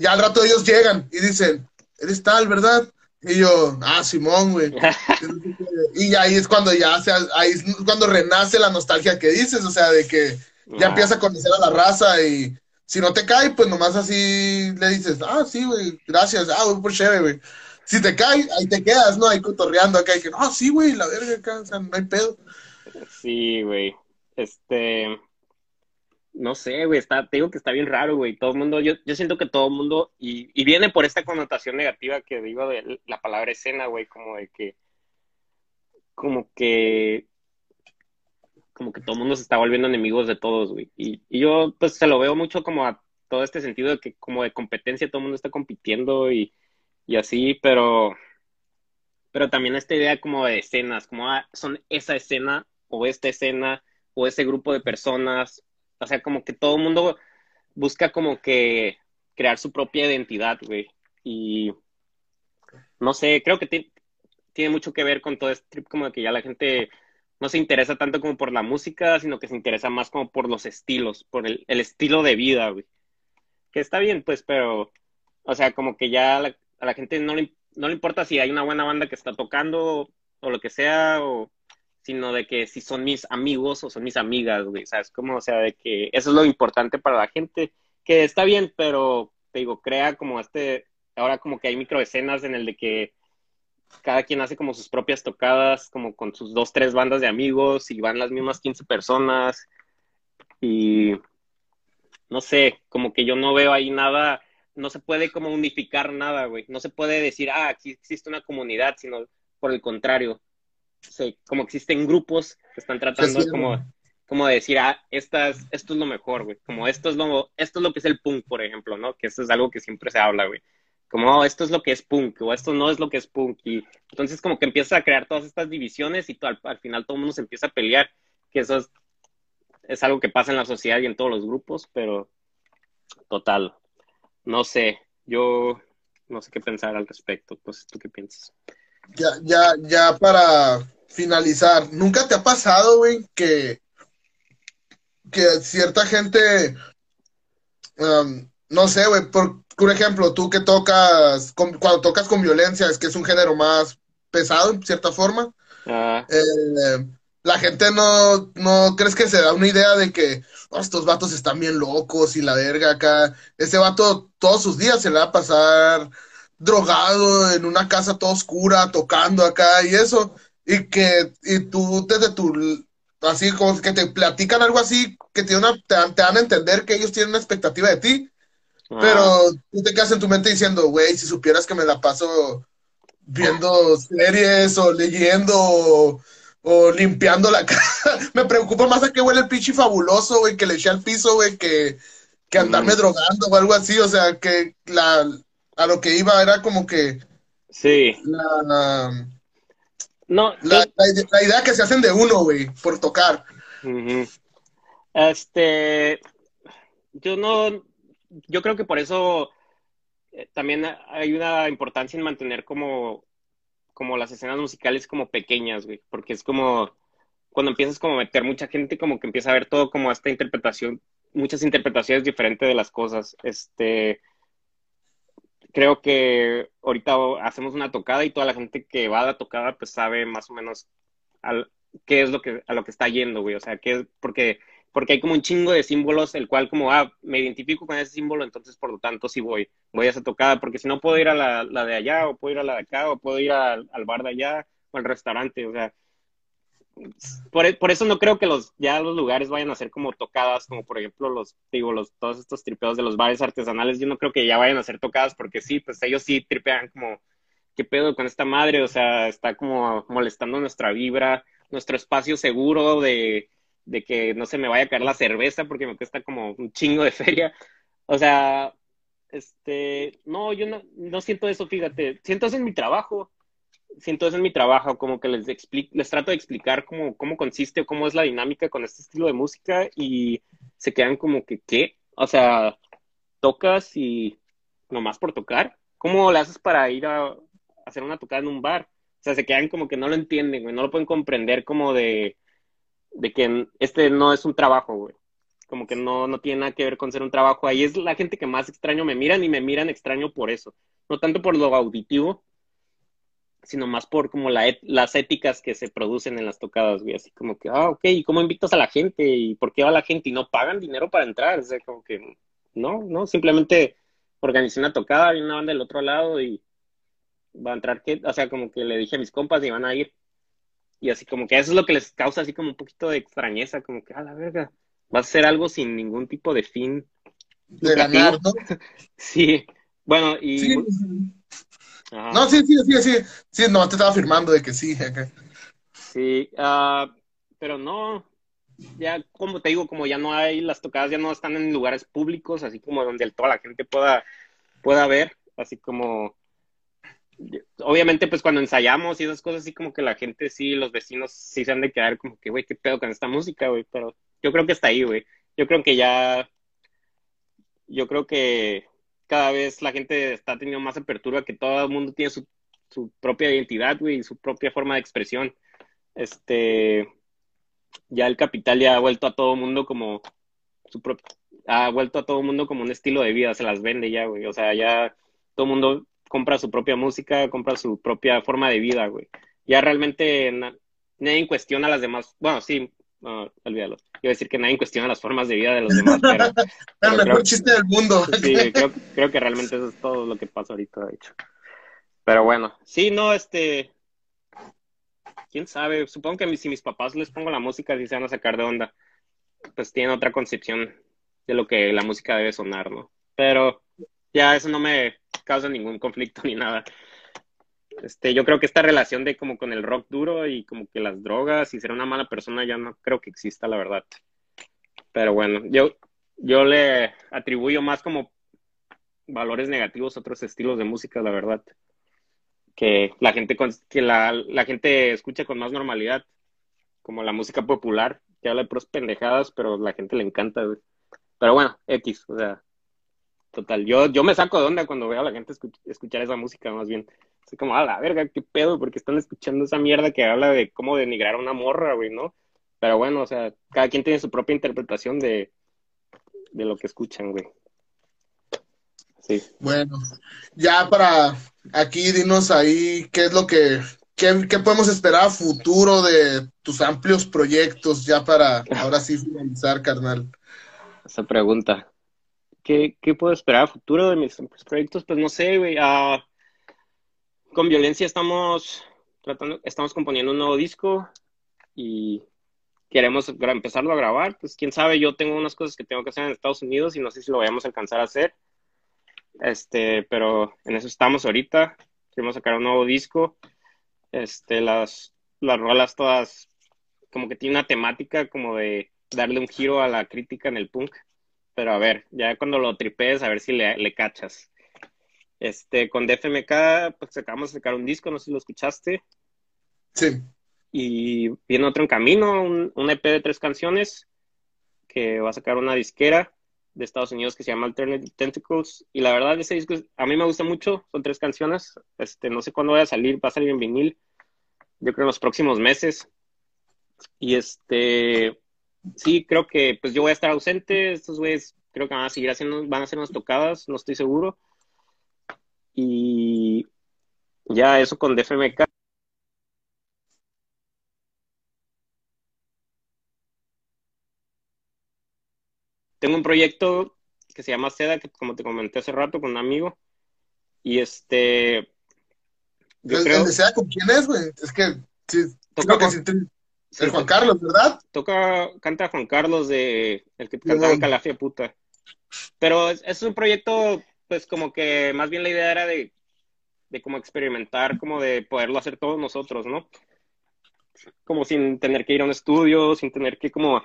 [SPEAKER 1] ya al rato ellos llegan y dicen, eres tal, ¿verdad? Y yo, ah, Simón, güey. y ahí es cuando ya, o sea, ahí es cuando renace la nostalgia que dices, o sea, de que ya empieza a conocer a la raza y si no te cae, pues nomás así le dices, ah, sí, güey, gracias, ah, güey, por chévere, güey. Si te cae, ahí te quedas, ¿no? Ahí cotorreando acá y que, ah, sí, güey, la verga acá, o sea, no hay pedo.
[SPEAKER 2] Sí, güey. Este, no sé, güey, está, te digo que está bien raro, güey. Todo el mundo, yo, yo siento que todo el mundo, y, y, viene por esta connotación negativa que digo de la palabra escena, güey, como de que, como que, como que todo el mundo se está volviendo enemigos de todos, güey. Y, yo, pues, se lo veo mucho como a todo este sentido de que, como de competencia, todo el mundo está compitiendo y, y así, pero, pero también esta idea como de escenas, como ah, son esa escena o esta escena o ese grupo de personas o sea, como que todo el mundo busca como que crear su propia identidad, güey. Y no sé, creo que tiene mucho que ver con todo este trip como de que ya la gente no se interesa tanto como por la música, sino que se interesa más como por los estilos, por el, estilo de vida, güey. Que está bien, pues, pero, o sea, como que ya a la, gente no le, no le importa si hay una buena banda que está tocando o lo que sea, o, sino de que si son mis amigos o son mis amigas, güey, ¿sabes? Como, o sea, de que eso es lo importante para la gente, que está bien, pero te digo, crea como este, ahora como que hay microescenas en el de que cada quien hace como sus propias tocadas, como con sus dos, tres bandas de amigos y van las mismas 15 personas y no sé, como que yo no veo ahí nada, no se puede como unificar nada, güey, no se puede decir, ah, aquí existe una comunidad, sino por el contrario, como existen grupos que están tratando como, como de decir, ah, estas, esto es lo mejor, güey. Como esto es lo, esto es lo que es el punk, por ejemplo, ¿no? Que esto es algo que siempre se habla, güey. Como, oh, esto es lo que es punk, o esto no es lo que es punk. Y entonces como que empieza a crear todas estas divisiones y al, al, final todo el mundo se empieza a pelear, que eso es, es algo que pasa en la sociedad y en todos los grupos, pero total, no sé, yo no sé qué pensar al respecto, pues tú qué piensas
[SPEAKER 1] ya, ya, ya para finalizar, ¿nunca te ha pasado, güey, que, que cierta gente, um, no sé, güey, por, por, ejemplo, tú que tocas, cuando tocas con violencia, es que es un género más pesado, en cierta forma, ah. eh, la gente no, no crees que se da una idea de que oh, estos vatos están bien locos y la verga acá, ese vato todos sus días se le va a pasar drogado en una casa toda oscura, tocando acá y eso, y que y tú desde tu, así como que te platican algo así, que te, una, te, dan a entender que ellos tienen una expectativa de ti, pero tú te quedas en tu mente diciendo, güey, si supieras que me la paso viendo series o leyendo o, limpiando la casa, me preocupa más a que huele el pinche fabuloso, güey, que le eché al piso, güey, que, que andarme drogando o algo así, o sea, que la a lo que iba era como que.
[SPEAKER 2] Sí.
[SPEAKER 1] La, no, la, idea que se hacen de uno, güey, por tocar.
[SPEAKER 2] Este. Yo no. Yo creo que por eso eh, también hay una importancia en mantener como, como las escenas musicales como pequeñas, güey, porque es como cuando empiezas como a meter mucha gente, como que empieza a ver todo como esta interpretación, muchas interpretaciones diferentes de las cosas. Este, creo que ahorita hacemos una tocada y toda la gente que va a la tocada pues sabe más o menos al, qué es lo que a lo que está yendo, güey, o sea, que porque porque hay como un chingo de símbolos, el cual como, ah, me identifico con ese símbolo, entonces por lo tanto sí voy, voy a esa tocada, porque si no puedo ir a la, la de allá, o puedo ir a la de acá, o puedo ir al bar de allá, o al restaurante, o sea, por, por, eso no creo que los ya los lugares vayan a ser como tocadas, como por ejemplo los, digo, los, todos estos tripeos de los bares artesanales, yo no creo que ya vayan a ser tocadas porque sí, pues ellos sí tripean como, ¿qué pedo con esta madre? O sea, está como molestando nuestra vibra, nuestro espacio seguro de, de que no se me vaya a caer la cerveza porque me cuesta como un chingo de feria. O sea, Este, no, yo no, no siento eso, fíjate. Siento eso en mi trabajo. Siento eso en mi trabajo, como que les explico, les trato de explicar cómo, cómo consiste o cómo es la dinámica con este estilo de música y se quedan como que, ¿qué? O sea, tocas y nomás por tocar. ¿Cómo le haces para ir a, hacer una tocada en un bar? O sea, se quedan como que no lo entienden, no lo pueden comprender como de, de que este no es un trabajo, güey. Como que no, no tiene nada que ver con ser un trabajo. Ahí es la gente que más extraño me miran y me miran extraño por eso. No tanto por lo auditivo, sino más por como la las éticas que se producen en las tocadas, güey. Así como que, ah, ok, ¿y cómo invitas a la gente? ¿Y por qué va la gente? Y no pagan dinero para entrar. O sea, como que, no, no, simplemente organizé una tocada y una banda del otro lado y va a entrar que, o sea, como que le dije a mis compas y van a ir. Y así como que eso es lo que les causa así como un poquito de extrañeza, como que, a la verga, va a ser algo sin ningún tipo de fin.
[SPEAKER 1] De ganar, ¿no?
[SPEAKER 2] sí, bueno, y...
[SPEAKER 1] No, sí, sí, sí, sí, sí, no, te estaba afirmando de que sí.
[SPEAKER 2] Sí, uh, pero no, ya como te digo, como ya no hay, las tocadas ya no están en lugares públicos, así como donde toda la gente pueda, pueda ver, así como obviamente pues cuando ensayamos y esas cosas así como que la gente sí, los vecinos sí se han de quedar como que, güey, qué pedo con esta música, güey, pero yo creo que está ahí, güey. Yo creo que ya, yo creo que cada vez la gente está teniendo más apertura, que todo el mundo tiene su, su propia identidad, güey, y su propia forma de expresión. Este, ya el capital ya ha vuelto a todo mundo como su propio, ha vuelto a todo mundo como un estilo de vida, se las vende ya, güey. O sea, ya todo el mundo compra su propia música, compra su propia forma de vida, güey. Ya realmente nadie cuestiona las demás. Bueno, sí, olvídalo. Iba a decir que nadie cuestiona las formas de vida de los demás, pero.
[SPEAKER 1] el mejor chiste del mundo.
[SPEAKER 2] Sí, creo, que realmente eso es todo lo que pasa ahorita, de hecho. Pero bueno, sí, no, este. Quién sabe, supongo que si mis papás les pongo la música, y se van a sacar de onda. Pues tienen otra concepción de lo que la música debe sonar, ¿no? Pero ya eso no me causa ningún conflicto ni nada. Este, yo creo que esta relación de como con el rock duro y como que las drogas y ser una mala persona ya no creo que exista, la verdad. Pero bueno, yo, yo le atribuyo más como valores negativos a otros estilos de música, la verdad. Que la gente, que la, la gente escucha con más normalidad, como la música popular, que habla de pros pendejadas, pero la gente le encanta, Pero bueno, X, o sea, Total, yo, yo me saco de onda cuando veo a la gente escuchar esa música, más bien. Así como, a la verga, qué pedo, porque están escuchando esa mierda que habla de cómo denigrar a una morra, güey, ¿no? Pero bueno, o sea, cada quien tiene su propia interpretación de, de lo que escuchan, güey. Sí.
[SPEAKER 1] Bueno, ya para aquí dinos ahí qué es lo que, qué, qué podemos esperar a futuro de tus amplios proyectos ya para ahora sí finalizar, carnal.
[SPEAKER 2] Esa pregunta. ¿Qué, puedo esperar a futuro de mis, proyectos? Pues no sé, güey. Ah, con violencia estamos tratando, estamos componiendo un nuevo disco y queremos empezarlo a grabar. Pues quién sabe, yo tengo unas cosas que tengo que hacer en Estados Unidos y no sé si lo vayamos a alcanzar a hacer. Este, pero en eso estamos ahorita. Queremos sacar un nuevo disco. Este, las, las rolas todas como que tiene una temática como de darle un giro a la crítica en el punk pero a ver, ya cuando lo tripees, a ver si le, le cachas. Este, con DFMK, pues acabamos de sacar un disco, no sé si lo escuchaste.
[SPEAKER 1] Sí.
[SPEAKER 2] Y viene otro en camino, un, un, EP de tres canciones, que va a sacar una disquera de Estados Unidos que se llama Alternative Tentacles. Y la verdad, ese disco a mí me gusta mucho, son tres canciones. Este, no sé cuándo vaya a salir, va a salir en vinil, yo creo en los próximos meses. Y este, sí, creo que pues yo voy a estar ausente, estos güeyes creo que van a seguir haciendo, van a hacer unas tocadas, no estoy seguro. Y ya eso con DFMK. Tengo un proyecto que se llama Seda, que como te comenté hace rato con un amigo. Y este.
[SPEAKER 1] Yo ¿El, creo... de Seda con quién es, güey? Es que. Sí, creo que el Juan Carlos, ¿verdad?
[SPEAKER 2] Toca, canta Juan Carlos de el que cantaba Calafia Puta. Pero es, un proyecto, pues como que más bien la idea era de, de como experimentar, como de poderlo hacer todos nosotros, ¿no? Como sin tener que ir a un estudio, sin tener que como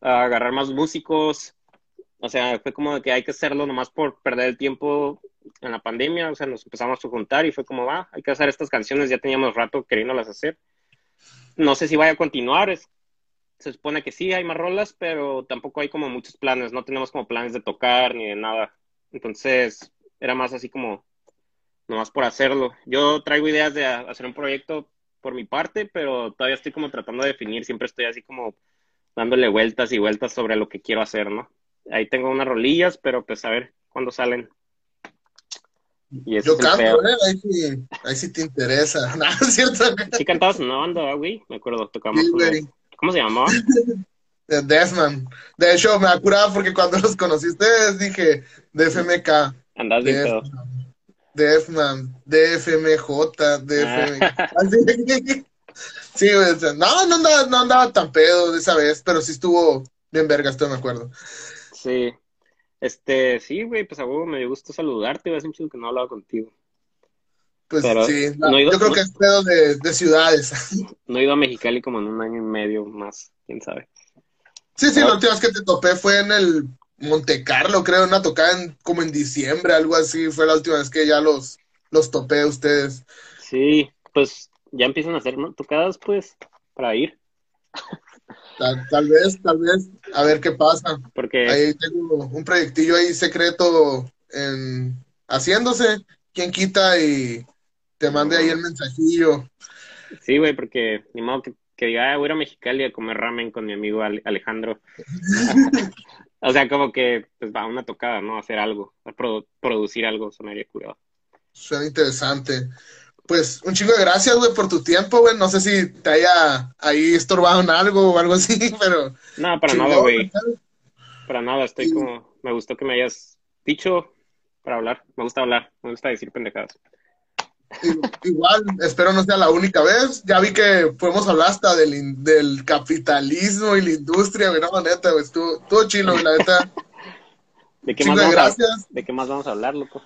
[SPEAKER 2] agarrar más músicos, O sea, fue como que hay que hacerlo nomás por perder el tiempo en la pandemia. O sea, nos empezamos a juntar y fue como, va, hay que hacer estas canciones. Ya teníamos rato queriéndolas hacer. No sé si vaya a continuar. se supone que sí, hay más rolas, pero tampoco hay como muchos planes. No tenemos como planes de tocar ni de nada. Entonces, era más así como, nomás por hacerlo. Yo traigo ideas de hacer un proyecto por mi parte, pero todavía estoy como tratando de definir. Siempre estoy así como dándole vueltas y vueltas sobre lo que quiero hacer, ¿no? Ahí tengo unas rolillas, pero pues a ver cuándo salen.
[SPEAKER 1] Y Yo canto, ¿eh? Ahí sí, ahí sí te interesa. ¿No es cierto?
[SPEAKER 2] Sí cantabas en una banda, güey. Me acuerdo, tocamos. ¿Cómo se llamaba?
[SPEAKER 1] Deathman. De hecho, me acuraba porque cuando los conociste dije DFMK.
[SPEAKER 2] Andás bien todo.
[SPEAKER 1] Deathman, DFMJ, DFMK. Ah. sí, no, no andaba, no andaba tan pedo de esa vez, pero sí estuvo bien verga, esto me acuerdo.
[SPEAKER 2] Sí. Este, sí, güey, pues a huevo me gusta saludarte, hace mucho que no hablaba contigo.
[SPEAKER 1] Pues sí, yo creo que es pedo de, de, ciudades.
[SPEAKER 2] No he ido a Mexicali como en un año y medio más, quién sabe.
[SPEAKER 1] Sí, sí, la última vez que te topé fue en el Monte Carlo, creo, una tocada en, como en diciembre, algo así, fue la última vez que ya los, los topé a ustedes.
[SPEAKER 2] Sí, pues ya empiezan a hacer tocadas, pues, para ir.
[SPEAKER 1] Tal, vez, tal vez, a ver qué pasa. Porque ahí tengo un proyectillo ahí secreto en haciéndose. ¿Quién quita y te mande ahí el mensajillo?
[SPEAKER 2] Sí, güey, porque ni modo que, que diga, ah, voy a ir a Mexicali a comer ramen con mi amigo Alejandro. o sea, como que, pues va, una tocada, ¿no? Hacer algo, producir algo, sonaría curado.
[SPEAKER 1] Suena interesante pues un chingo de gracias, güey, por tu tiempo, güey. No sé si te haya ahí estorbado en algo o algo así, pero.
[SPEAKER 2] No, para nada, güey. Para nada, estoy como. Me gustó que me hayas dicho para hablar. Me gusta hablar, me gusta decir pendejadas.
[SPEAKER 1] Igual, espero no sea la única vez. Ya vi que podemos hablar hasta del, del capitalismo y la industria, güey. No, neta, güey. Estuvo, estuvo chilo, güey, la neta.
[SPEAKER 2] ¿De qué, más vamos gracias. ¿De qué más vamos a hablar, loco?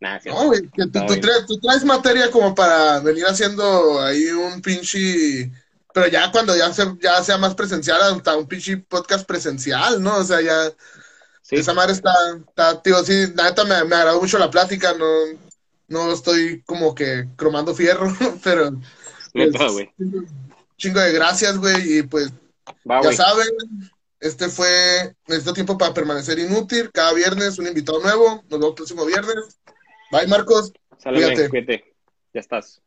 [SPEAKER 1] No, güey, que tú, traes, materia como para venir haciendo ahí un pinche. Pero ya cuando ya, ya sea más presencial, hasta un pinche podcast presencial, ¿no? O sea, ya. Esa madre está, está, tío, sí, la neta me, me agradó mucho la plática, no, no estoy como que cromando fierro, pero. Pues, chingo de gracias, güey, y pues. ya saben, este fue Necesito Tiempo para Permanecer Inútil. Cada viernes un invitado nuevo. Nos vemos el próximo viernes. Bye, Marcos.
[SPEAKER 2] Saludos, cuídate. Ya estás.